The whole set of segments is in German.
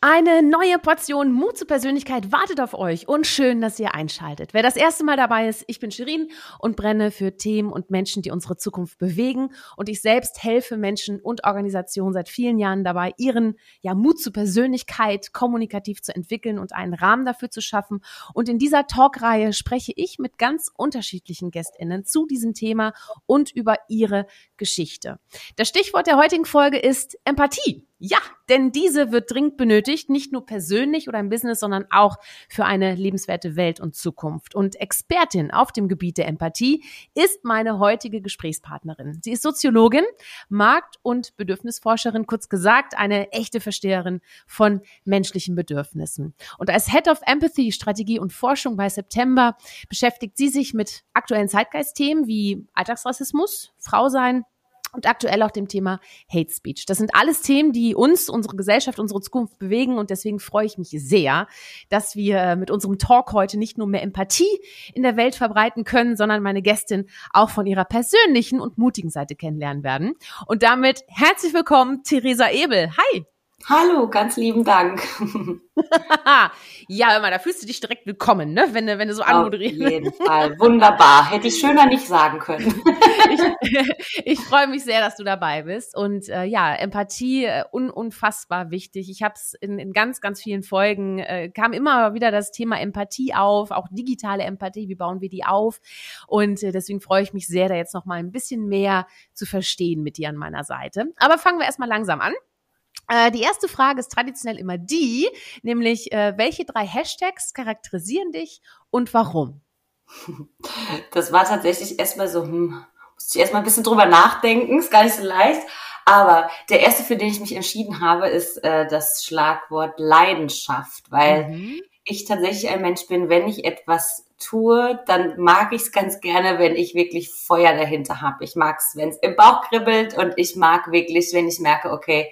Eine neue Portion Mut zur Persönlichkeit wartet auf euch und schön, dass ihr einschaltet. Wer das erste Mal dabei ist, ich bin Shirin und brenne für Themen und Menschen, die unsere Zukunft bewegen und ich selbst helfe Menschen und Organisationen seit vielen Jahren dabei, ihren ja, Mut zur Persönlichkeit kommunikativ zu entwickeln und einen Rahmen dafür zu schaffen. Und in dieser Talkreihe spreche ich mit ganz unterschiedlichen GästInnen zu diesem Thema und über ihre Geschichte. Das Stichwort der heutigen Folge ist Empathie. Ja, denn diese wird dringend benötigt, nicht nur persönlich oder im Business, sondern auch für eine lebenswerte Welt und Zukunft. Und Expertin auf dem Gebiet der Empathie ist meine heutige Gesprächspartnerin. Sie ist Soziologin, Markt- und Bedürfnisforscherin, kurz gesagt eine echte Versteherin von menschlichen Bedürfnissen. Und als Head of Empathy, Strategie und Forschung bei September beschäftigt sie sich mit aktuellen Zeitgeistthemen wie Alltagsrassismus, Frau sein, und aktuell auch dem Thema Hate Speech. Das sind alles Themen, die uns, unsere Gesellschaft, unsere Zukunft bewegen und deswegen freue ich mich sehr, dass wir mit unserem Talk heute nicht nur mehr Empathie in der Welt verbreiten können, sondern meine Gästin auch von ihrer persönlichen und mutigen Seite kennenlernen werden. Und damit herzlich willkommen, Theresa Ebel. Hi! Hallo, ganz lieben Dank. ja, mal, da fühlst du dich direkt willkommen, ne? wenn, du, wenn du so anmoderierst. Auf jeden Fall, wunderbar. Hätte ich schöner nicht sagen können. ich, ich freue mich sehr, dass du dabei bist. Und äh, ja, Empathie, äh, un, unfassbar wichtig. Ich habe es in, in ganz, ganz vielen Folgen, äh, kam immer wieder das Thema Empathie auf, auch digitale Empathie, wie bauen wir die auf? Und äh, deswegen freue ich mich sehr, da jetzt noch mal ein bisschen mehr zu verstehen mit dir an meiner Seite. Aber fangen wir erstmal langsam an. Äh, die erste Frage ist traditionell immer die, nämlich äh, welche drei Hashtags charakterisieren dich und warum? Das war tatsächlich erstmal so, hm, musste ich erstmal ein bisschen drüber nachdenken, ist gar nicht so leicht. Aber der erste, für den ich mich entschieden habe, ist äh, das Schlagwort Leidenschaft, weil mhm. ich tatsächlich ein Mensch bin, wenn ich etwas tue, dann mag ich es ganz gerne, wenn ich wirklich Feuer dahinter habe. Ich mag es, wenn es im Bauch kribbelt und ich mag wirklich, wenn ich merke, okay,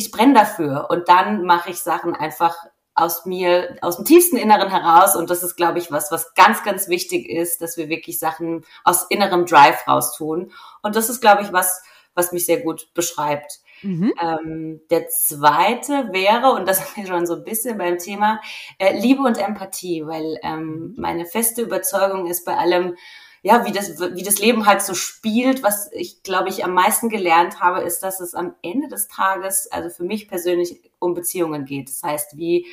ich brenne dafür und dann mache ich Sachen einfach aus mir, aus dem tiefsten Inneren heraus. Und das ist, glaube ich, was, was ganz, ganz wichtig ist, dass wir wirklich Sachen aus innerem Drive raus tun. Und das ist, glaube ich, was, was mich sehr gut beschreibt. Mhm. Ähm, der zweite wäre, und das sind wir schon so ein bisschen beim Thema, äh, Liebe und Empathie, weil ähm, meine feste Überzeugung ist bei allem, ja, wie das, wie das Leben halt so spielt. Was ich, glaube ich, am meisten gelernt habe, ist, dass es am Ende des Tages, also für mich persönlich, um Beziehungen geht. Das heißt, wie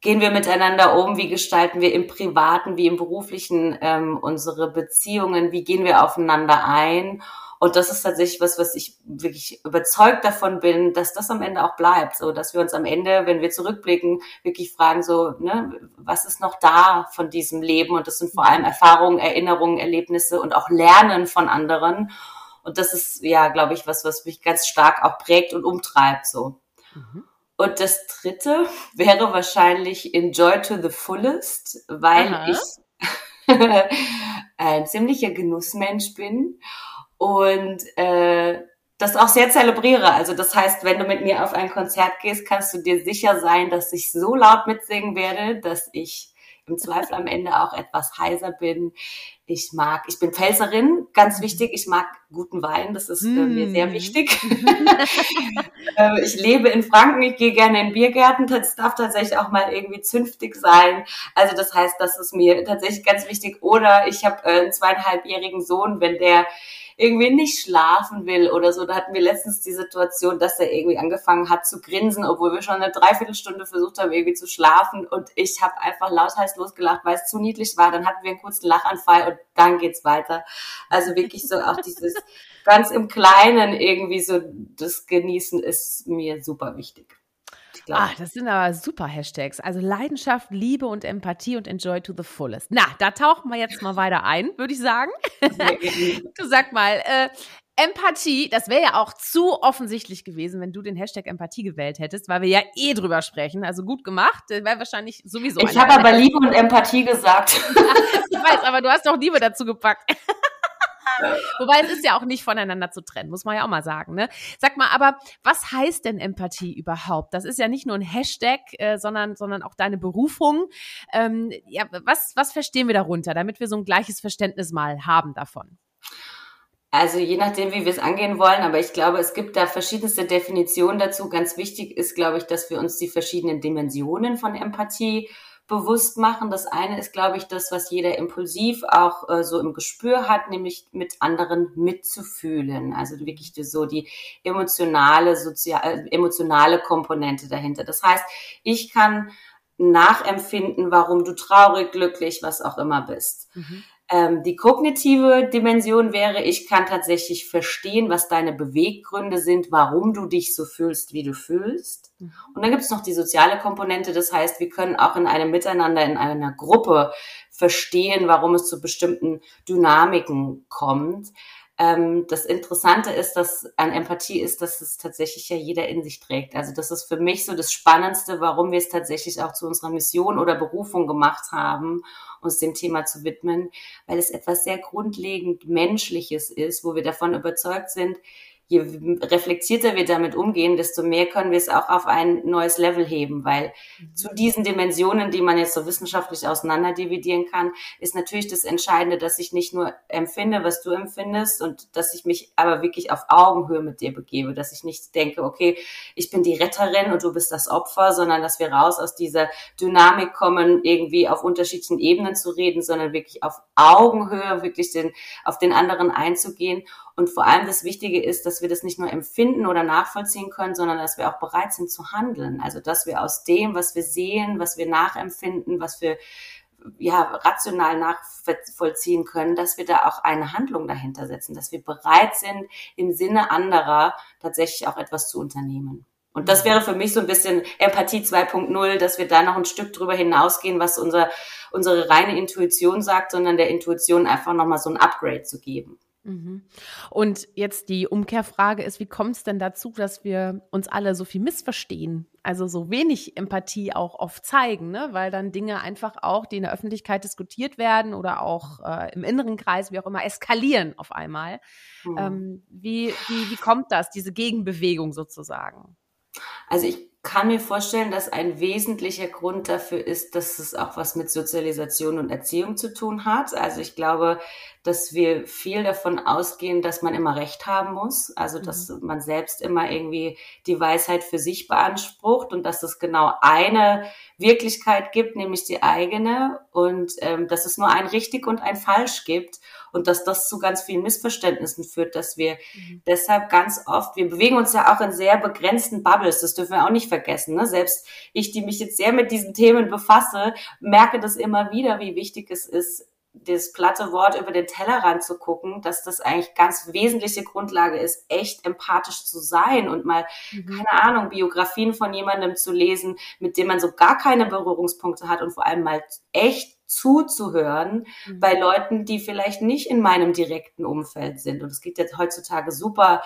gehen wir miteinander um, wie gestalten wir im privaten, wie im beruflichen ähm, unsere Beziehungen, wie gehen wir aufeinander ein und das ist tatsächlich was, was ich wirklich überzeugt davon bin, dass das am Ende auch bleibt. So, dass wir uns am Ende, wenn wir zurückblicken, wirklich fragen, so, ne, was ist noch da von diesem Leben? Und das sind vor allem Erfahrungen, Erinnerungen, Erlebnisse und auch Lernen von anderen. Und das ist, ja, glaube ich, was, was mich ganz stark auch prägt und umtreibt, so. Mhm. Und das dritte wäre wahrscheinlich Enjoy to the fullest, weil Aha. ich ein ziemlicher Genussmensch bin und äh, das auch sehr zelebriere. Also das heißt, wenn du mit mir auf ein Konzert gehst, kannst du dir sicher sein, dass ich so laut mitsingen werde, dass ich im Zweifel am Ende auch etwas heiser bin. Ich mag, ich bin Pfälzerin, ganz wichtig, ich mag guten Wein, das ist mm. mir sehr mm. wichtig. Äh, ich lebe in Franken, ich gehe gerne in Biergärten, das darf tatsächlich auch mal irgendwie zünftig sein. Also das heißt, das ist mir tatsächlich ganz wichtig. Oder ich habe äh, einen zweieinhalbjährigen Sohn, wenn der irgendwie nicht schlafen will oder so. Da hatten wir letztens die Situation, dass er irgendwie angefangen hat zu grinsen, obwohl wir schon eine Dreiviertelstunde versucht haben, irgendwie zu schlafen. Und ich habe einfach lauthals losgelacht, weil es zu niedlich war. Dann hatten wir einen kurzen Lachanfall und dann geht's weiter. Also wirklich so auch dieses ganz im Kleinen irgendwie so das Genießen ist mir super wichtig. Ah, das sind aber super Hashtags. Also Leidenschaft, Liebe und Empathie und Enjoy to the fullest. Na, da tauchen wir jetzt mal weiter ein, würde ich sagen. du sag mal, äh, Empathie, das wäre ja auch zu offensichtlich gewesen, wenn du den Hashtag Empathie gewählt hättest, weil wir ja eh drüber sprechen. Also gut gemacht, wäre wahrscheinlich sowieso. Ich habe aber Liebe und Empathie gesagt. ich weiß, aber du hast doch Liebe dazu gepackt. Wobei es ist ja auch nicht voneinander zu trennen, muss man ja auch mal sagen. Ne? Sag mal, aber was heißt denn Empathie überhaupt? Das ist ja nicht nur ein Hashtag, äh, sondern, sondern auch deine Berufung. Ähm, ja, was, was verstehen wir darunter, damit wir so ein gleiches Verständnis mal haben davon? Also je nachdem, wie wir es angehen wollen, aber ich glaube, es gibt da verschiedenste Definitionen dazu. Ganz wichtig ist, glaube ich, dass wir uns die verschiedenen Dimensionen von Empathie bewusst machen. Das eine ist, glaube ich, das, was jeder impulsiv auch äh, so im Gespür hat, nämlich mit anderen mitzufühlen. Also wirklich so die emotionale, sozial, äh, emotionale Komponente dahinter. Das heißt, ich kann nachempfinden, warum du traurig, glücklich, was auch immer bist. Mhm. Ähm, die kognitive Dimension wäre, ich kann tatsächlich verstehen, was deine Beweggründe sind, warum du dich so fühlst, wie du fühlst. Mhm. Und dann gibt es noch die soziale Komponente, das heißt, wir können auch in einem Miteinander, in einer Gruppe verstehen, warum es zu bestimmten Dynamiken kommt. Ähm, das Interessante ist, dass an Empathie ist, dass es tatsächlich ja jeder in sich trägt. Also das ist für mich so das Spannendste, warum wir es tatsächlich auch zu unserer Mission oder Berufung gemacht haben uns dem Thema zu widmen, weil es etwas sehr grundlegend Menschliches ist, wo wir davon überzeugt sind, je reflektierter wir damit umgehen, desto mehr können wir es auch auf ein neues Level heben, weil mhm. zu diesen Dimensionen, die man jetzt so wissenschaftlich auseinander dividieren kann, ist natürlich das Entscheidende, dass ich nicht nur empfinde, was du empfindest und dass ich mich aber wirklich auf Augenhöhe mit dir begebe, dass ich nicht denke, okay, ich bin die Retterin und du bist das Opfer, sondern dass wir raus aus dieser Dynamik kommen, irgendwie auf unterschiedlichen Ebenen zu reden, sondern wirklich auf Augenhöhe, wirklich den, auf den anderen einzugehen und vor allem das Wichtige ist, dass wir das nicht nur empfinden oder nachvollziehen können, sondern dass wir auch bereit sind zu handeln. Also dass wir aus dem, was wir sehen, was wir nachempfinden, was wir ja, rational nachvollziehen können, dass wir da auch eine Handlung dahinter setzen, dass wir bereit sind, im Sinne anderer tatsächlich auch etwas zu unternehmen. Und das wäre für mich so ein bisschen Empathie 2.0, dass wir da noch ein Stück drüber hinausgehen, was unser, unsere reine Intuition sagt, sondern der Intuition einfach nochmal so ein Upgrade zu geben. Mhm. Und jetzt die Umkehrfrage ist, wie kommt es denn dazu, dass wir uns alle so viel missverstehen? Also so wenig Empathie auch oft zeigen, ne? weil dann Dinge einfach auch, die in der Öffentlichkeit diskutiert werden oder auch äh, im inneren Kreis, wie auch immer, eskalieren auf einmal. Mhm. Ähm, wie, wie, wie kommt das, diese Gegenbewegung sozusagen? Also ich kann mir vorstellen, dass ein wesentlicher Grund dafür ist, dass es auch was mit Sozialisation und Erziehung zu tun hat. Also ich glaube, dass wir viel davon ausgehen, dass man immer Recht haben muss, also dass mhm. man selbst immer irgendwie die Weisheit für sich beansprucht und dass es genau eine Wirklichkeit gibt, nämlich die eigene und ähm, dass es nur ein richtig und ein falsch gibt und dass das zu ganz vielen Missverständnissen führt, dass wir mhm. deshalb ganz oft, wir bewegen uns ja auch in sehr begrenzten Bubbles, das dürfen wir auch nicht vergessen. Ne? Selbst ich, die mich jetzt sehr mit diesen Themen befasse, merke das immer wieder, wie wichtig es ist, das platte Wort über den Tellerrand zu gucken, dass das eigentlich ganz wesentliche Grundlage ist, echt empathisch zu sein und mal, mhm. keine Ahnung, Biografien von jemandem zu lesen, mit dem man so gar keine Berührungspunkte hat und vor allem mal echt zuzuhören mhm. bei Leuten, die vielleicht nicht in meinem direkten Umfeld sind. Und es geht jetzt heutzutage super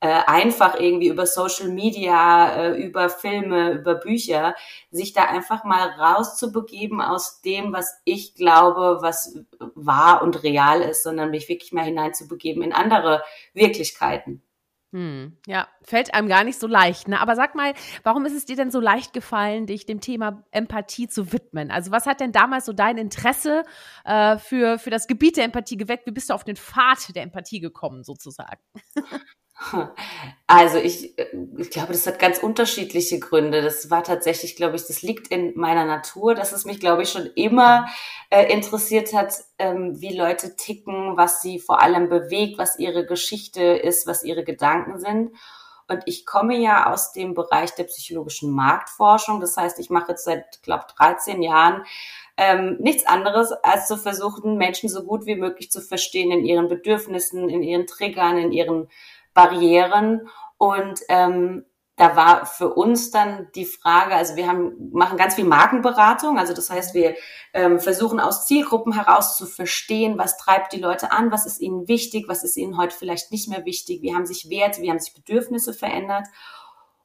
äh, einfach irgendwie über Social Media, äh, über Filme, über Bücher, sich da einfach mal rauszubegeben aus dem, was ich glaube, was wahr und real ist, sondern mich wirklich mal hineinzubegeben in andere Wirklichkeiten. Hm, ja, fällt einem gar nicht so leicht. Ne? Aber sag mal, warum ist es dir denn so leicht gefallen, dich dem Thema Empathie zu widmen? Also was hat denn damals so dein Interesse äh, für, für das Gebiet der Empathie geweckt? Wie bist du auf den Pfad der Empathie gekommen, sozusagen? Also ich, äh, ich glaube, das hat ganz unterschiedliche Gründe. Das war tatsächlich, glaube ich, das liegt in meiner Natur, dass es mich, glaube ich, schon immer äh, interessiert hat, ähm, wie Leute ticken, was sie vor allem bewegt, was ihre Geschichte ist, was ihre Gedanken sind. Und ich komme ja aus dem Bereich der psychologischen Marktforschung. Das heißt, ich mache jetzt seit, glaube 13 Jahren ähm, nichts anderes, als zu versuchen, Menschen so gut wie möglich zu verstehen in ihren Bedürfnissen, in ihren Triggern, in ihren Barrieren und ähm, da war für uns dann die Frage, also wir haben, machen ganz viel Markenberatung, also das heißt, wir ähm, versuchen aus Zielgruppen heraus zu verstehen, was treibt die Leute an, was ist ihnen wichtig, was ist ihnen heute vielleicht nicht mehr wichtig, wie haben sich Werte, wie haben sich Bedürfnisse verändert.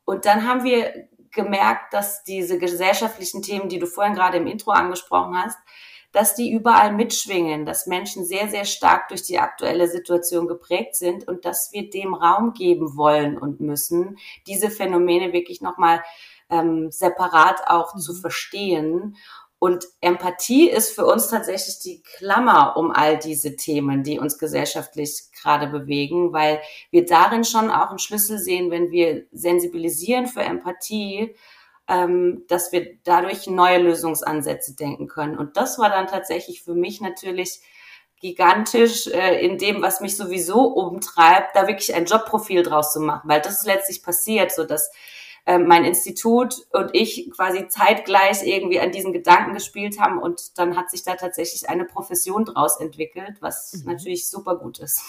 Und dann haben wir gemerkt, dass diese gesellschaftlichen Themen, die du vorhin gerade im Intro angesprochen hast, dass die überall mitschwingen, dass Menschen sehr, sehr stark durch die aktuelle Situation geprägt sind und dass wir dem Raum geben wollen und müssen, diese Phänomene wirklich nochmal ähm, separat auch mhm. zu verstehen. Und Empathie ist für uns tatsächlich die Klammer um all diese Themen, die uns gesellschaftlich gerade bewegen, weil wir darin schon auch einen Schlüssel sehen, wenn wir sensibilisieren für Empathie, ähm, dass wir dadurch neue Lösungsansätze denken können. Und das war dann tatsächlich für mich natürlich gigantisch äh, in dem, was mich sowieso umtreibt, da wirklich ein Jobprofil draus zu machen, weil das ist letztlich passiert, so dass äh, mein Institut und ich quasi zeitgleich irgendwie an diesen Gedanken gespielt haben und dann hat sich da tatsächlich eine Profession draus entwickelt, was mhm. natürlich super gut ist.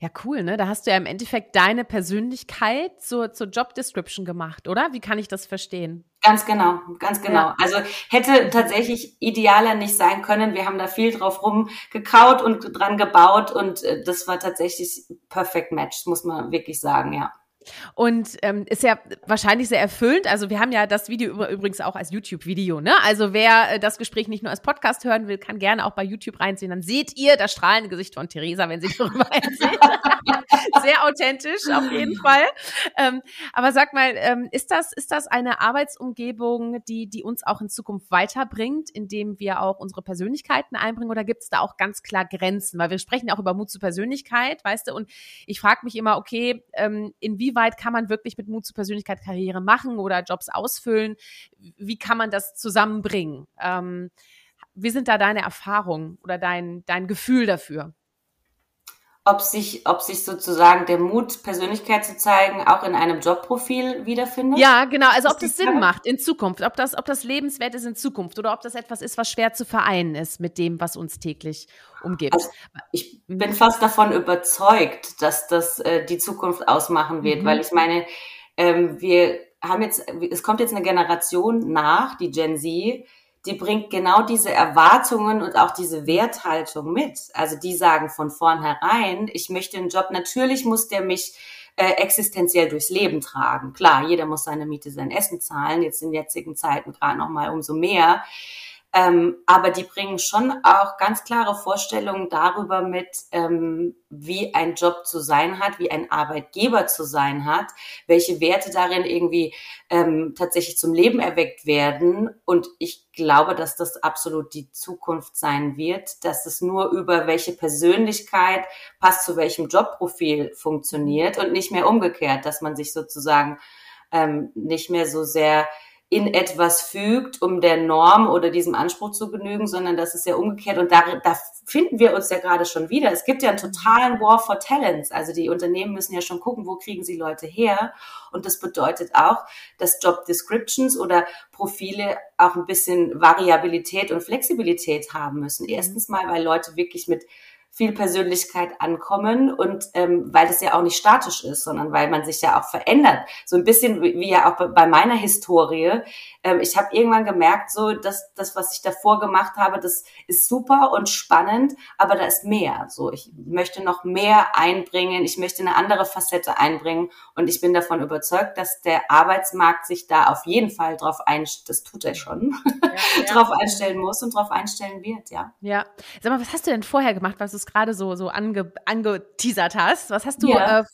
Ja, cool, ne? Da hast du ja im Endeffekt deine Persönlichkeit zur, zur Job Description gemacht, oder? Wie kann ich das verstehen? Ganz genau, ganz genau. Ja. Also hätte tatsächlich idealer nicht sein können. Wir haben da viel drauf rumgekaut und dran gebaut und äh, das war tatsächlich perfekt Match, muss man wirklich sagen, ja. Und ähm, ist ja wahrscheinlich sehr erfüllend. Also wir haben ja das Video übrigens auch als YouTube-Video. Ne? Also wer äh, das Gespräch nicht nur als Podcast hören will, kann gerne auch bei YouTube reinsehen. Dann seht ihr das strahlende Gesicht von Theresa, wenn sie darüber erzählt. sehr authentisch auf jeden Fall. Ähm, aber sag mal, ähm, ist das ist das eine Arbeitsumgebung, die die uns auch in Zukunft weiterbringt, indem wir auch unsere Persönlichkeiten einbringen? Oder gibt es da auch ganz klar Grenzen? Weil wir sprechen ja auch über Mut zur Persönlichkeit, weißt du? Und ich frage mich immer, okay, ähm, inwieweit inwieweit kann man wirklich mit Mut zur Persönlichkeit Karriere machen oder Jobs ausfüllen? Wie kann man das zusammenbringen? Ähm, wie sind da deine Erfahrungen oder dein, dein Gefühl dafür? Ob sich, ob sich sozusagen der Mut, Persönlichkeit zu zeigen, auch in einem Jobprofil wiederfindet? Ja, genau. Also ob das Sinn macht in Zukunft, ob das, ob das lebenswert ist in Zukunft oder ob das etwas ist, was schwer zu vereinen ist mit dem, was uns täglich umgibt. Also ich bin fast davon überzeugt, dass das äh, die Zukunft ausmachen wird, mhm. weil ich meine, ähm, wir haben jetzt, es kommt jetzt eine Generation nach, die Gen Z, die bringt genau diese Erwartungen und auch diese Werthaltung mit. Also die sagen von vornherein, ich möchte einen Job, natürlich muss der mich äh, existenziell durchs Leben tragen. Klar, jeder muss seine Miete, sein Essen zahlen, jetzt in jetzigen Zeiten gerade noch mal umso mehr. Ähm, aber die bringen schon auch ganz klare Vorstellungen darüber mit, ähm, wie ein Job zu sein hat, wie ein Arbeitgeber zu sein hat, welche Werte darin irgendwie ähm, tatsächlich zum Leben erweckt werden. Und ich glaube, dass das absolut die Zukunft sein wird, dass es nur über welche Persönlichkeit passt zu welchem Jobprofil funktioniert und nicht mehr umgekehrt, dass man sich sozusagen ähm, nicht mehr so sehr in etwas fügt, um der Norm oder diesem Anspruch zu genügen, sondern das ist ja umgekehrt. Und da, da finden wir uns ja gerade schon wieder. Es gibt ja einen totalen War for Talents. Also die Unternehmen müssen ja schon gucken, wo kriegen sie Leute her. Und das bedeutet auch, dass Job Descriptions oder Profile auch ein bisschen Variabilität und Flexibilität haben müssen. Mhm. Erstens mal, weil Leute wirklich mit viel Persönlichkeit ankommen und ähm, weil das ja auch nicht statisch ist, sondern weil man sich ja auch verändert. So ein bisschen wie, wie ja auch bei meiner Historie. Ähm, ich habe irgendwann gemerkt, so dass das, was ich davor gemacht habe, das ist super und spannend, aber da ist mehr. So ich möchte noch mehr einbringen, ich möchte eine andere Facette einbringen und ich bin davon überzeugt, dass der Arbeitsmarkt sich da auf jeden Fall drauf einstellt, das tut er schon, ja, ja. drauf einstellen muss und drauf einstellen wird, ja. Ja. Sag mal, was hast du denn vorher gemacht, was du gerade so, so ange, angeteasert hast. Was hast du ja. äh,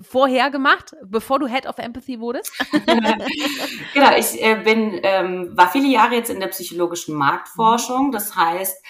vorher gemacht, bevor du Head of Empathy wurdest? genau, ich äh, bin, ähm, war viele Jahre jetzt in der psychologischen Marktforschung. Das heißt,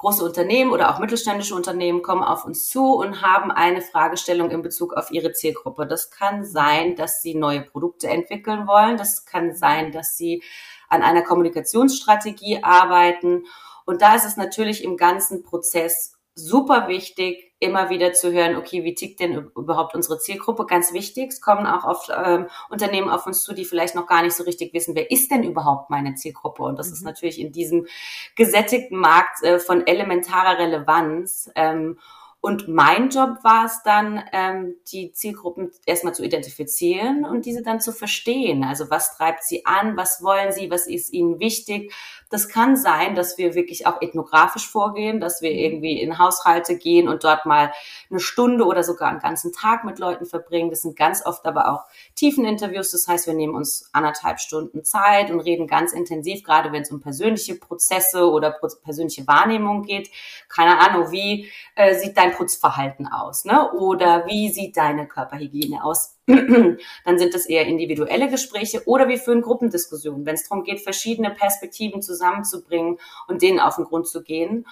große Unternehmen oder auch mittelständische Unternehmen kommen auf uns zu und haben eine Fragestellung in Bezug auf ihre Zielgruppe. Das kann sein, dass sie neue Produkte entwickeln wollen. Das kann sein, dass sie an einer Kommunikationsstrategie arbeiten. Und da ist es natürlich im ganzen Prozess super wichtig, immer wieder zu hören, okay, wie tickt denn überhaupt unsere Zielgruppe? Ganz wichtig, es kommen auch oft ähm, Unternehmen auf uns zu, die vielleicht noch gar nicht so richtig wissen, wer ist denn überhaupt meine Zielgruppe? Und das mhm. ist natürlich in diesem gesättigten Markt äh, von elementarer Relevanz. Ähm, Und mein Job war es dann, ähm, die Zielgruppen erstmal zu identifizieren und diese dann zu verstehen. Also was treibt sie an, was wollen sie, was ist ihnen wichtig. Das kann sein, dass wir wirklich auch ethnografisch vorgehen, dass wir irgendwie in Haushalte gehen und dort mal eine Stunde oder sogar einen ganzen Tag mit Leuten verbringen. Das sind ganz oft aber auch Tiefeninterviews. Das heißt, wir nehmen uns anderthalb Stunden Zeit und reden ganz intensiv, gerade wenn es um persönliche Prozesse oder persönliche Wahrnehmung geht. Keine Ahnung, wie äh, sieht dein Putzverhalten aus, ne? Oder wie sieht deine Körperhygiene aus? Dann sind das eher individuelle Gespräche oder wir führen Gruppendiskussionen, wenn es darum geht, verschiedene Perspektiven zusammenzubringen und denen auf den Grund zu gehen.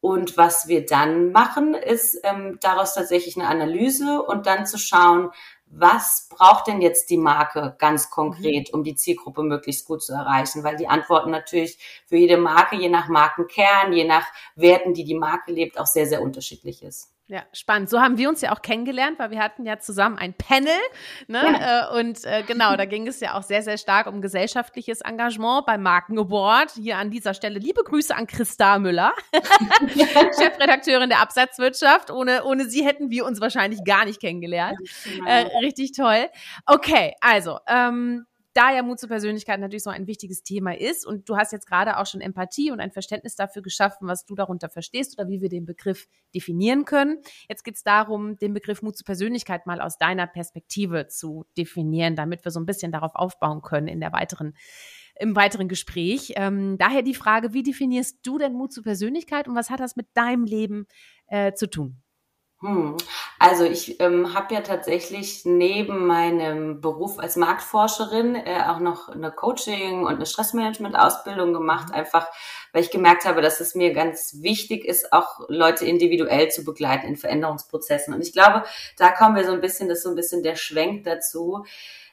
Und was wir dann machen, ist ähm, daraus tatsächlich eine Analyse und dann zu schauen, was braucht denn jetzt die Marke ganz konkret, um die Zielgruppe möglichst gut zu erreichen? Weil die Antworten natürlich für jede Marke, je nach Markenkern, je nach Werten, die die Marke lebt, auch sehr, sehr unterschiedlich ist. Ja, spannend. So haben wir uns ja auch kennengelernt, weil wir hatten ja zusammen ein Panel. Ne? Ja. Äh, und äh, genau, da ging es ja auch sehr, sehr stark um gesellschaftliches Engagement beim Markenaward. Hier an dieser Stelle liebe Grüße an Christa Müller, Chefredakteurin der Absatzwirtschaft. Ohne, ohne sie hätten wir uns wahrscheinlich gar nicht kennengelernt. Äh, richtig toll. Okay, also ähm, da ja Mut zur Persönlichkeit natürlich so ein wichtiges Thema ist und du hast jetzt gerade auch schon Empathie und ein Verständnis dafür geschaffen, was du darunter verstehst oder wie wir den Begriff definieren können. Jetzt geht es darum, den Begriff Mut zur Persönlichkeit mal aus deiner Perspektive zu definieren, damit wir so ein bisschen darauf aufbauen können in der weiteren im weiteren Gespräch. Ähm, daher die Frage, wie definierst du denn Mut zur Persönlichkeit und was hat das mit deinem Leben äh, zu tun? Hm. Also ich ähm, habe ja tatsächlich neben meinem Beruf als Marktforscherin äh, auch noch eine Coaching und eine Stressmanagement-Ausbildung gemacht, einfach weil ich gemerkt habe, dass es mir ganz wichtig ist, auch Leute individuell zu begleiten in Veränderungsprozessen. Und ich glaube, da kommen wir so ein bisschen, das ist so ein bisschen der Schwenk dazu.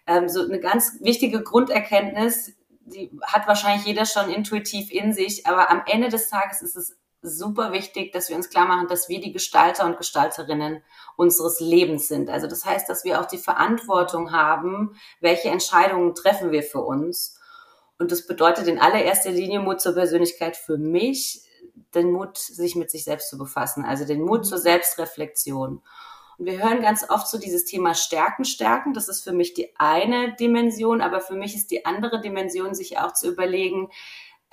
Ähm, so eine ganz wichtige Grunderkenntnis, die hat wahrscheinlich jeder schon intuitiv in sich, aber am Ende des Tages ist es super wichtig, dass wir uns klar machen, dass wir die Gestalter und Gestalterinnen unseres Lebens sind. Also das heißt, dass wir auch die Verantwortung haben, welche Entscheidungen treffen wir für uns. Und das bedeutet in allererster Linie Mut zur Persönlichkeit für mich, den Mut, sich mit sich selbst zu befassen, also den Mut zur Selbstreflexion. Und wir hören ganz oft so dieses Thema Stärken, Stärken. Das ist für mich die eine Dimension, aber für mich ist die andere Dimension, sich auch zu überlegen,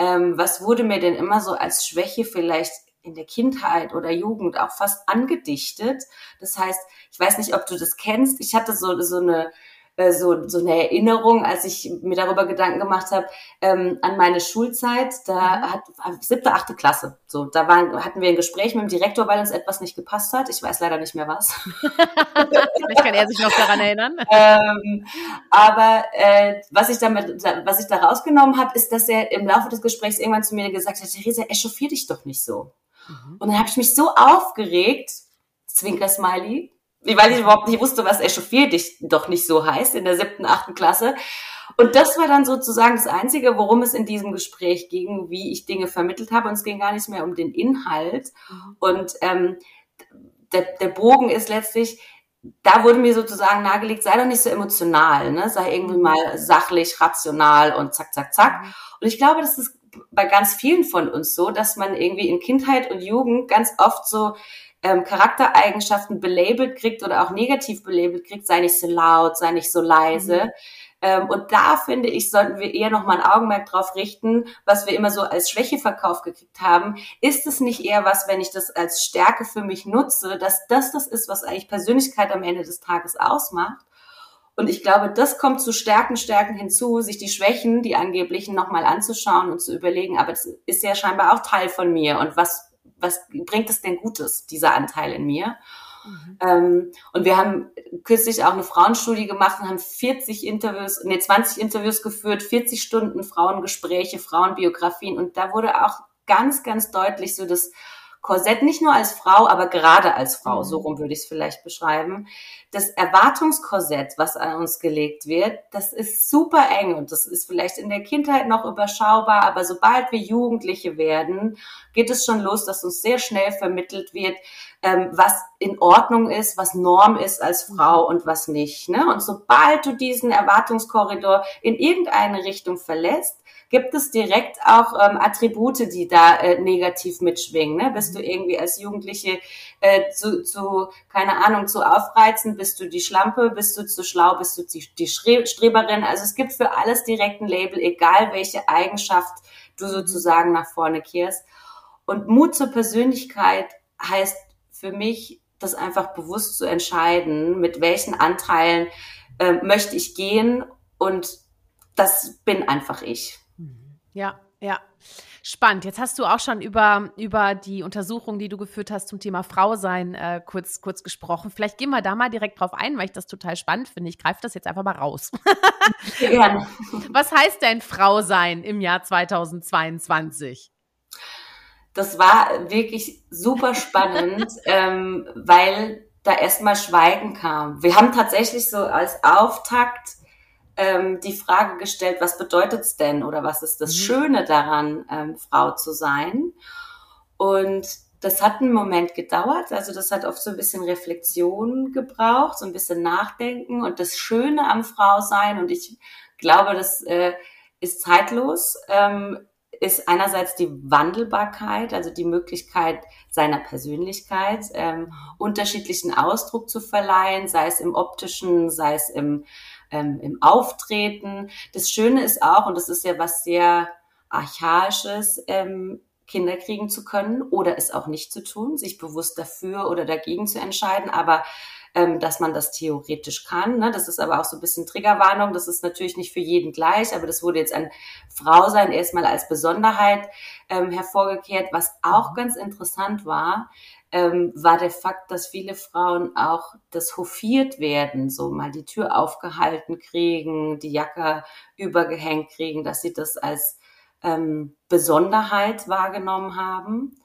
ähm, was wurde mir denn immer so als Schwäche vielleicht in der Kindheit oder Jugend auch fast angedichtet. Das heißt, ich weiß nicht, ob du das kennst. Ich hatte so, so eine äh, so, so eine Erinnerung, als ich mir darüber Gedanken gemacht habe, ähm, an meine Schulzeit, da mhm. hat siebte, achte Klasse. So, da waren, hatten wir ein Gespräch mit dem Direktor, weil uns etwas nicht gepasst hat. Ich weiß leider nicht mehr was. Vielleicht kann er sich noch daran erinnern. ähm, aber äh, was ich damit, was ich da rausgenommen habe, ist, dass er im Laufe des Gesprächs irgendwann zu mir gesagt hat, Theresa, echauffier dich doch nicht so. Mhm. Und dann habe ich mich so aufgeregt, Zwinker-Smiley, weil ich überhaupt nicht wusste, was echauffier dich doch nicht so heißt in der siebten, achten Klasse. Und das war dann sozusagen das Einzige, worum es in diesem Gespräch ging, wie ich Dinge vermittelt habe. Und es ging gar nicht mehr um den Inhalt. Mhm. Und ähm, der, der Bogen ist letztlich, da wurde mir sozusagen nahegelegt, sei doch nicht so emotional, ne? sei irgendwie mhm. mal sachlich, rational und zack, zack, zack. Mhm. Und ich glaube, das ist bei ganz vielen von uns so, dass man irgendwie in Kindheit und Jugend ganz oft so ähm, Charaktereigenschaften belabelt kriegt oder auch negativ belabelt kriegt, sei nicht so laut, sei nicht so leise. Mhm. Ähm, und da finde ich, sollten wir eher noch mal ein Augenmerk drauf richten, was wir immer so als Schwäche verkauft gekriegt haben. Ist es nicht eher was, wenn ich das als Stärke für mich nutze, dass das das ist, was eigentlich Persönlichkeit am Ende des Tages ausmacht? Und ich glaube, das kommt zu Stärken, Stärken hinzu, sich die Schwächen, die angeblichen, nochmal anzuschauen und zu überlegen, aber das ist ja scheinbar auch Teil von mir. Und was was bringt es denn Gutes, dieser Anteil in mir? Mhm. Ähm, und wir haben kürzlich auch eine Frauenstudie gemacht und haben 40 Interviews, nee, 20 Interviews geführt, 40 Stunden Frauengespräche, Frauenbiografien und da wurde auch ganz, ganz deutlich so das Korsett, nicht nur als Frau, aber gerade als Frau, mhm. so rum würde ich es vielleicht beschreiben. Das Erwartungskorsett, was an uns gelegt wird, das ist super eng und das ist vielleicht in der Kindheit noch überschaubar, aber sobald wir Jugendliche werden, geht es schon los, dass uns sehr schnell vermittelt wird, ähm, was in Ordnung ist, was Norm ist als Frau und was nicht. Ne? Und sobald du diesen Erwartungskorridor in irgendeine Richtung verlässt, gibt es direkt auch ähm, Attribute, die da äh, negativ mitschwingen. Ne? Bist du irgendwie als Jugendliche äh, zu, zu, keine Ahnung, zu aufreizend, bist du die Schlampe, bist du zu schlau, bist du die, die Streberin. Also es gibt für alles direkt ein Label, egal welche Eigenschaft du sozusagen nach vorne kehrst. Und Mut zur Persönlichkeit heißt für mich, das einfach bewusst zu entscheiden, mit welchen Anteilen äh, möchte ich gehen und das bin einfach ich. Ja, ja. Spannend. Jetzt hast du auch schon über, über die Untersuchung, die du geführt hast zum Thema Frausein, äh, kurz, kurz gesprochen. Vielleicht gehen wir da mal direkt drauf ein, weil ich das total spannend finde. Ich greife das jetzt einfach mal raus. Ja. Was heißt denn Frausein im Jahr 2022? Das war wirklich super spannend, ähm, weil da erstmal Schweigen kam. Wir haben tatsächlich so als Auftakt ähm, die Frage gestellt, was bedeutet es denn oder was ist das mhm. Schöne daran, ähm, Frau zu sein? Und das hat einen Moment gedauert, also das hat oft so ein bisschen Reflexion gebraucht, so ein bisschen Nachdenken und das Schöne am Frausein und ich glaube, das äh, ist zeitlos, ähm, ist einerseits die Wandelbarkeit, also die Möglichkeit seiner Persönlichkeit, ähm, unterschiedlichen Ausdruck zu verleihen, sei es im optischen, sei es im ähm, im Auftreten. Das Schöne ist auch, und das ist ja was sehr Archaisches, ähm, Kinder kriegen zu können oder es auch nicht zu tun, sich bewusst dafür oder dagegen zu entscheiden, aber ähm, dass man das theoretisch kann. Ne? Das ist aber auch so ein bisschen Triggerwarnung. Das ist natürlich nicht für jeden gleich, aber das wurde jetzt ein Frausein erstmal als Besonderheit ähm, hervorgekehrt. Was auch ganz interessant war, ähm, war der Fakt, dass viele Frauen auch das hofiert werden, so mal die Tür aufgehalten kriegen, die Jacke übergehängt kriegen, dass sie das als ähm, Besonderheit wahrgenommen haben.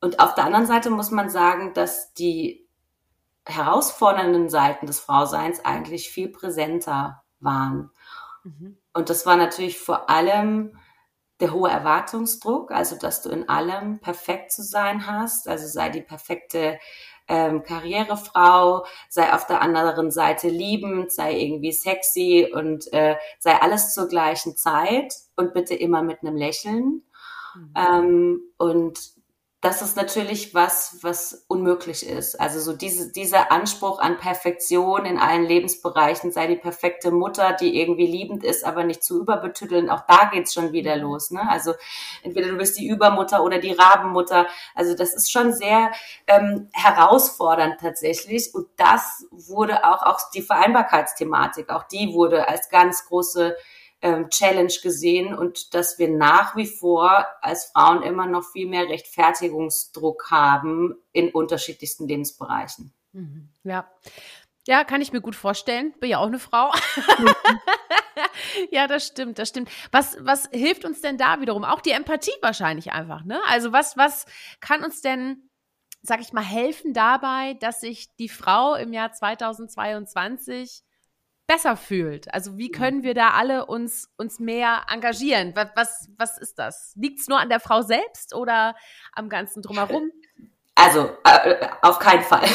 Und auf der anderen Seite muss man sagen, dass die herausfordernden Seiten des Frauseins eigentlich viel präsenter waren. Mhm. Und das war natürlich vor allem der hohe Erwartungsdruck, also dass du in allem perfekt zu sein hast, also sei die perfekte ähm, Karrierefrau, sei auf der anderen Seite liebend, sei irgendwie sexy und äh, sei alles zur gleichen Zeit und bitte immer mit einem Lächeln. Mhm. Ähm, und das ist natürlich was, was unmöglich ist. Also so diese, dieser Anspruch an Perfektion in allen Lebensbereichen, sei die perfekte Mutter, die irgendwie liebend ist, aber nicht zu überbetütteln, auch da geht's schon wieder mhm. los. Ne? Also entweder du bist die Übermutter oder die Rabenmutter. Also das ist schon sehr ähm, herausfordernd tatsächlich. Und das wurde auch, auch die Vereinbarkeitsthematik, auch die wurde als ganz große ähm, Challenge gesehen und dass wir nach wie vor als Frauen immer noch viel mehr Rechtfertigungsdruck haben in unterschiedlichsten Lebensbereichen. Mhm. Ja. Ja, kann ich mir gut vorstellen. Bin ja auch eine Frau. ja, das stimmt, das stimmt. Was, was hilft uns denn da wiederum? Auch die Empathie wahrscheinlich einfach, ne? Also was, was kann uns denn, sag ich mal, helfen dabei, dass sich die Frau im Jahr 2022 besser fühlt? Also wie können wir da alle uns, uns mehr engagieren? Was, was, was ist das? Liegt es nur an der Frau selbst oder am ganzen drumherum? Also, äh, auf keinen Fall.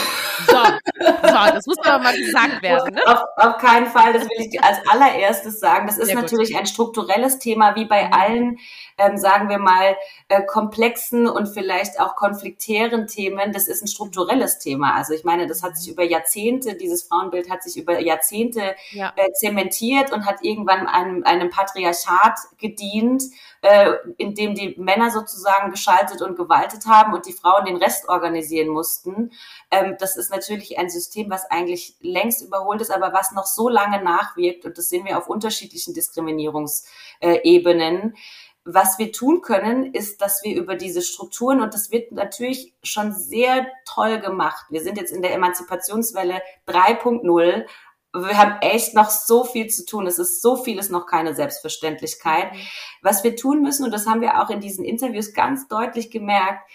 So, so, das muss aber mal gesagt werden. Ne? Auf, auf keinen Fall, das will ich als allererstes sagen. Das ist Sehr natürlich gut. ein strukturelles Thema, wie bei mhm. allen, ähm, sagen wir mal, äh, komplexen und vielleicht auch konfliktären Themen. Das ist ein strukturelles Thema. Also ich meine, das hat sich über Jahrzehnte, dieses Frauenbild hat sich über Jahrzehnte ja. äh, zementiert und hat irgendwann einem, einem Patriarchat gedient äh, in dem die Männer sozusagen geschaltet und gewaltet haben und die Frauen den Rest organisieren mussten. Ähm, das ist natürlich ein System, was eigentlich längst überholt ist, aber was noch so lange nachwirkt und das sehen wir auf unterschiedlichen Diskriminierungsebenen. Was wir tun können, ist, dass wir über diese Strukturen, und das wird natürlich schon sehr toll gemacht. Wir sind jetzt in der Emanzipationswelle 3.0, wir haben echt noch so viel zu tun. Es ist so vieles noch keine Selbstverständlichkeit. Mhm. Was wir tun müssen, und das haben wir auch in diesen Interviews ganz deutlich gemerkt,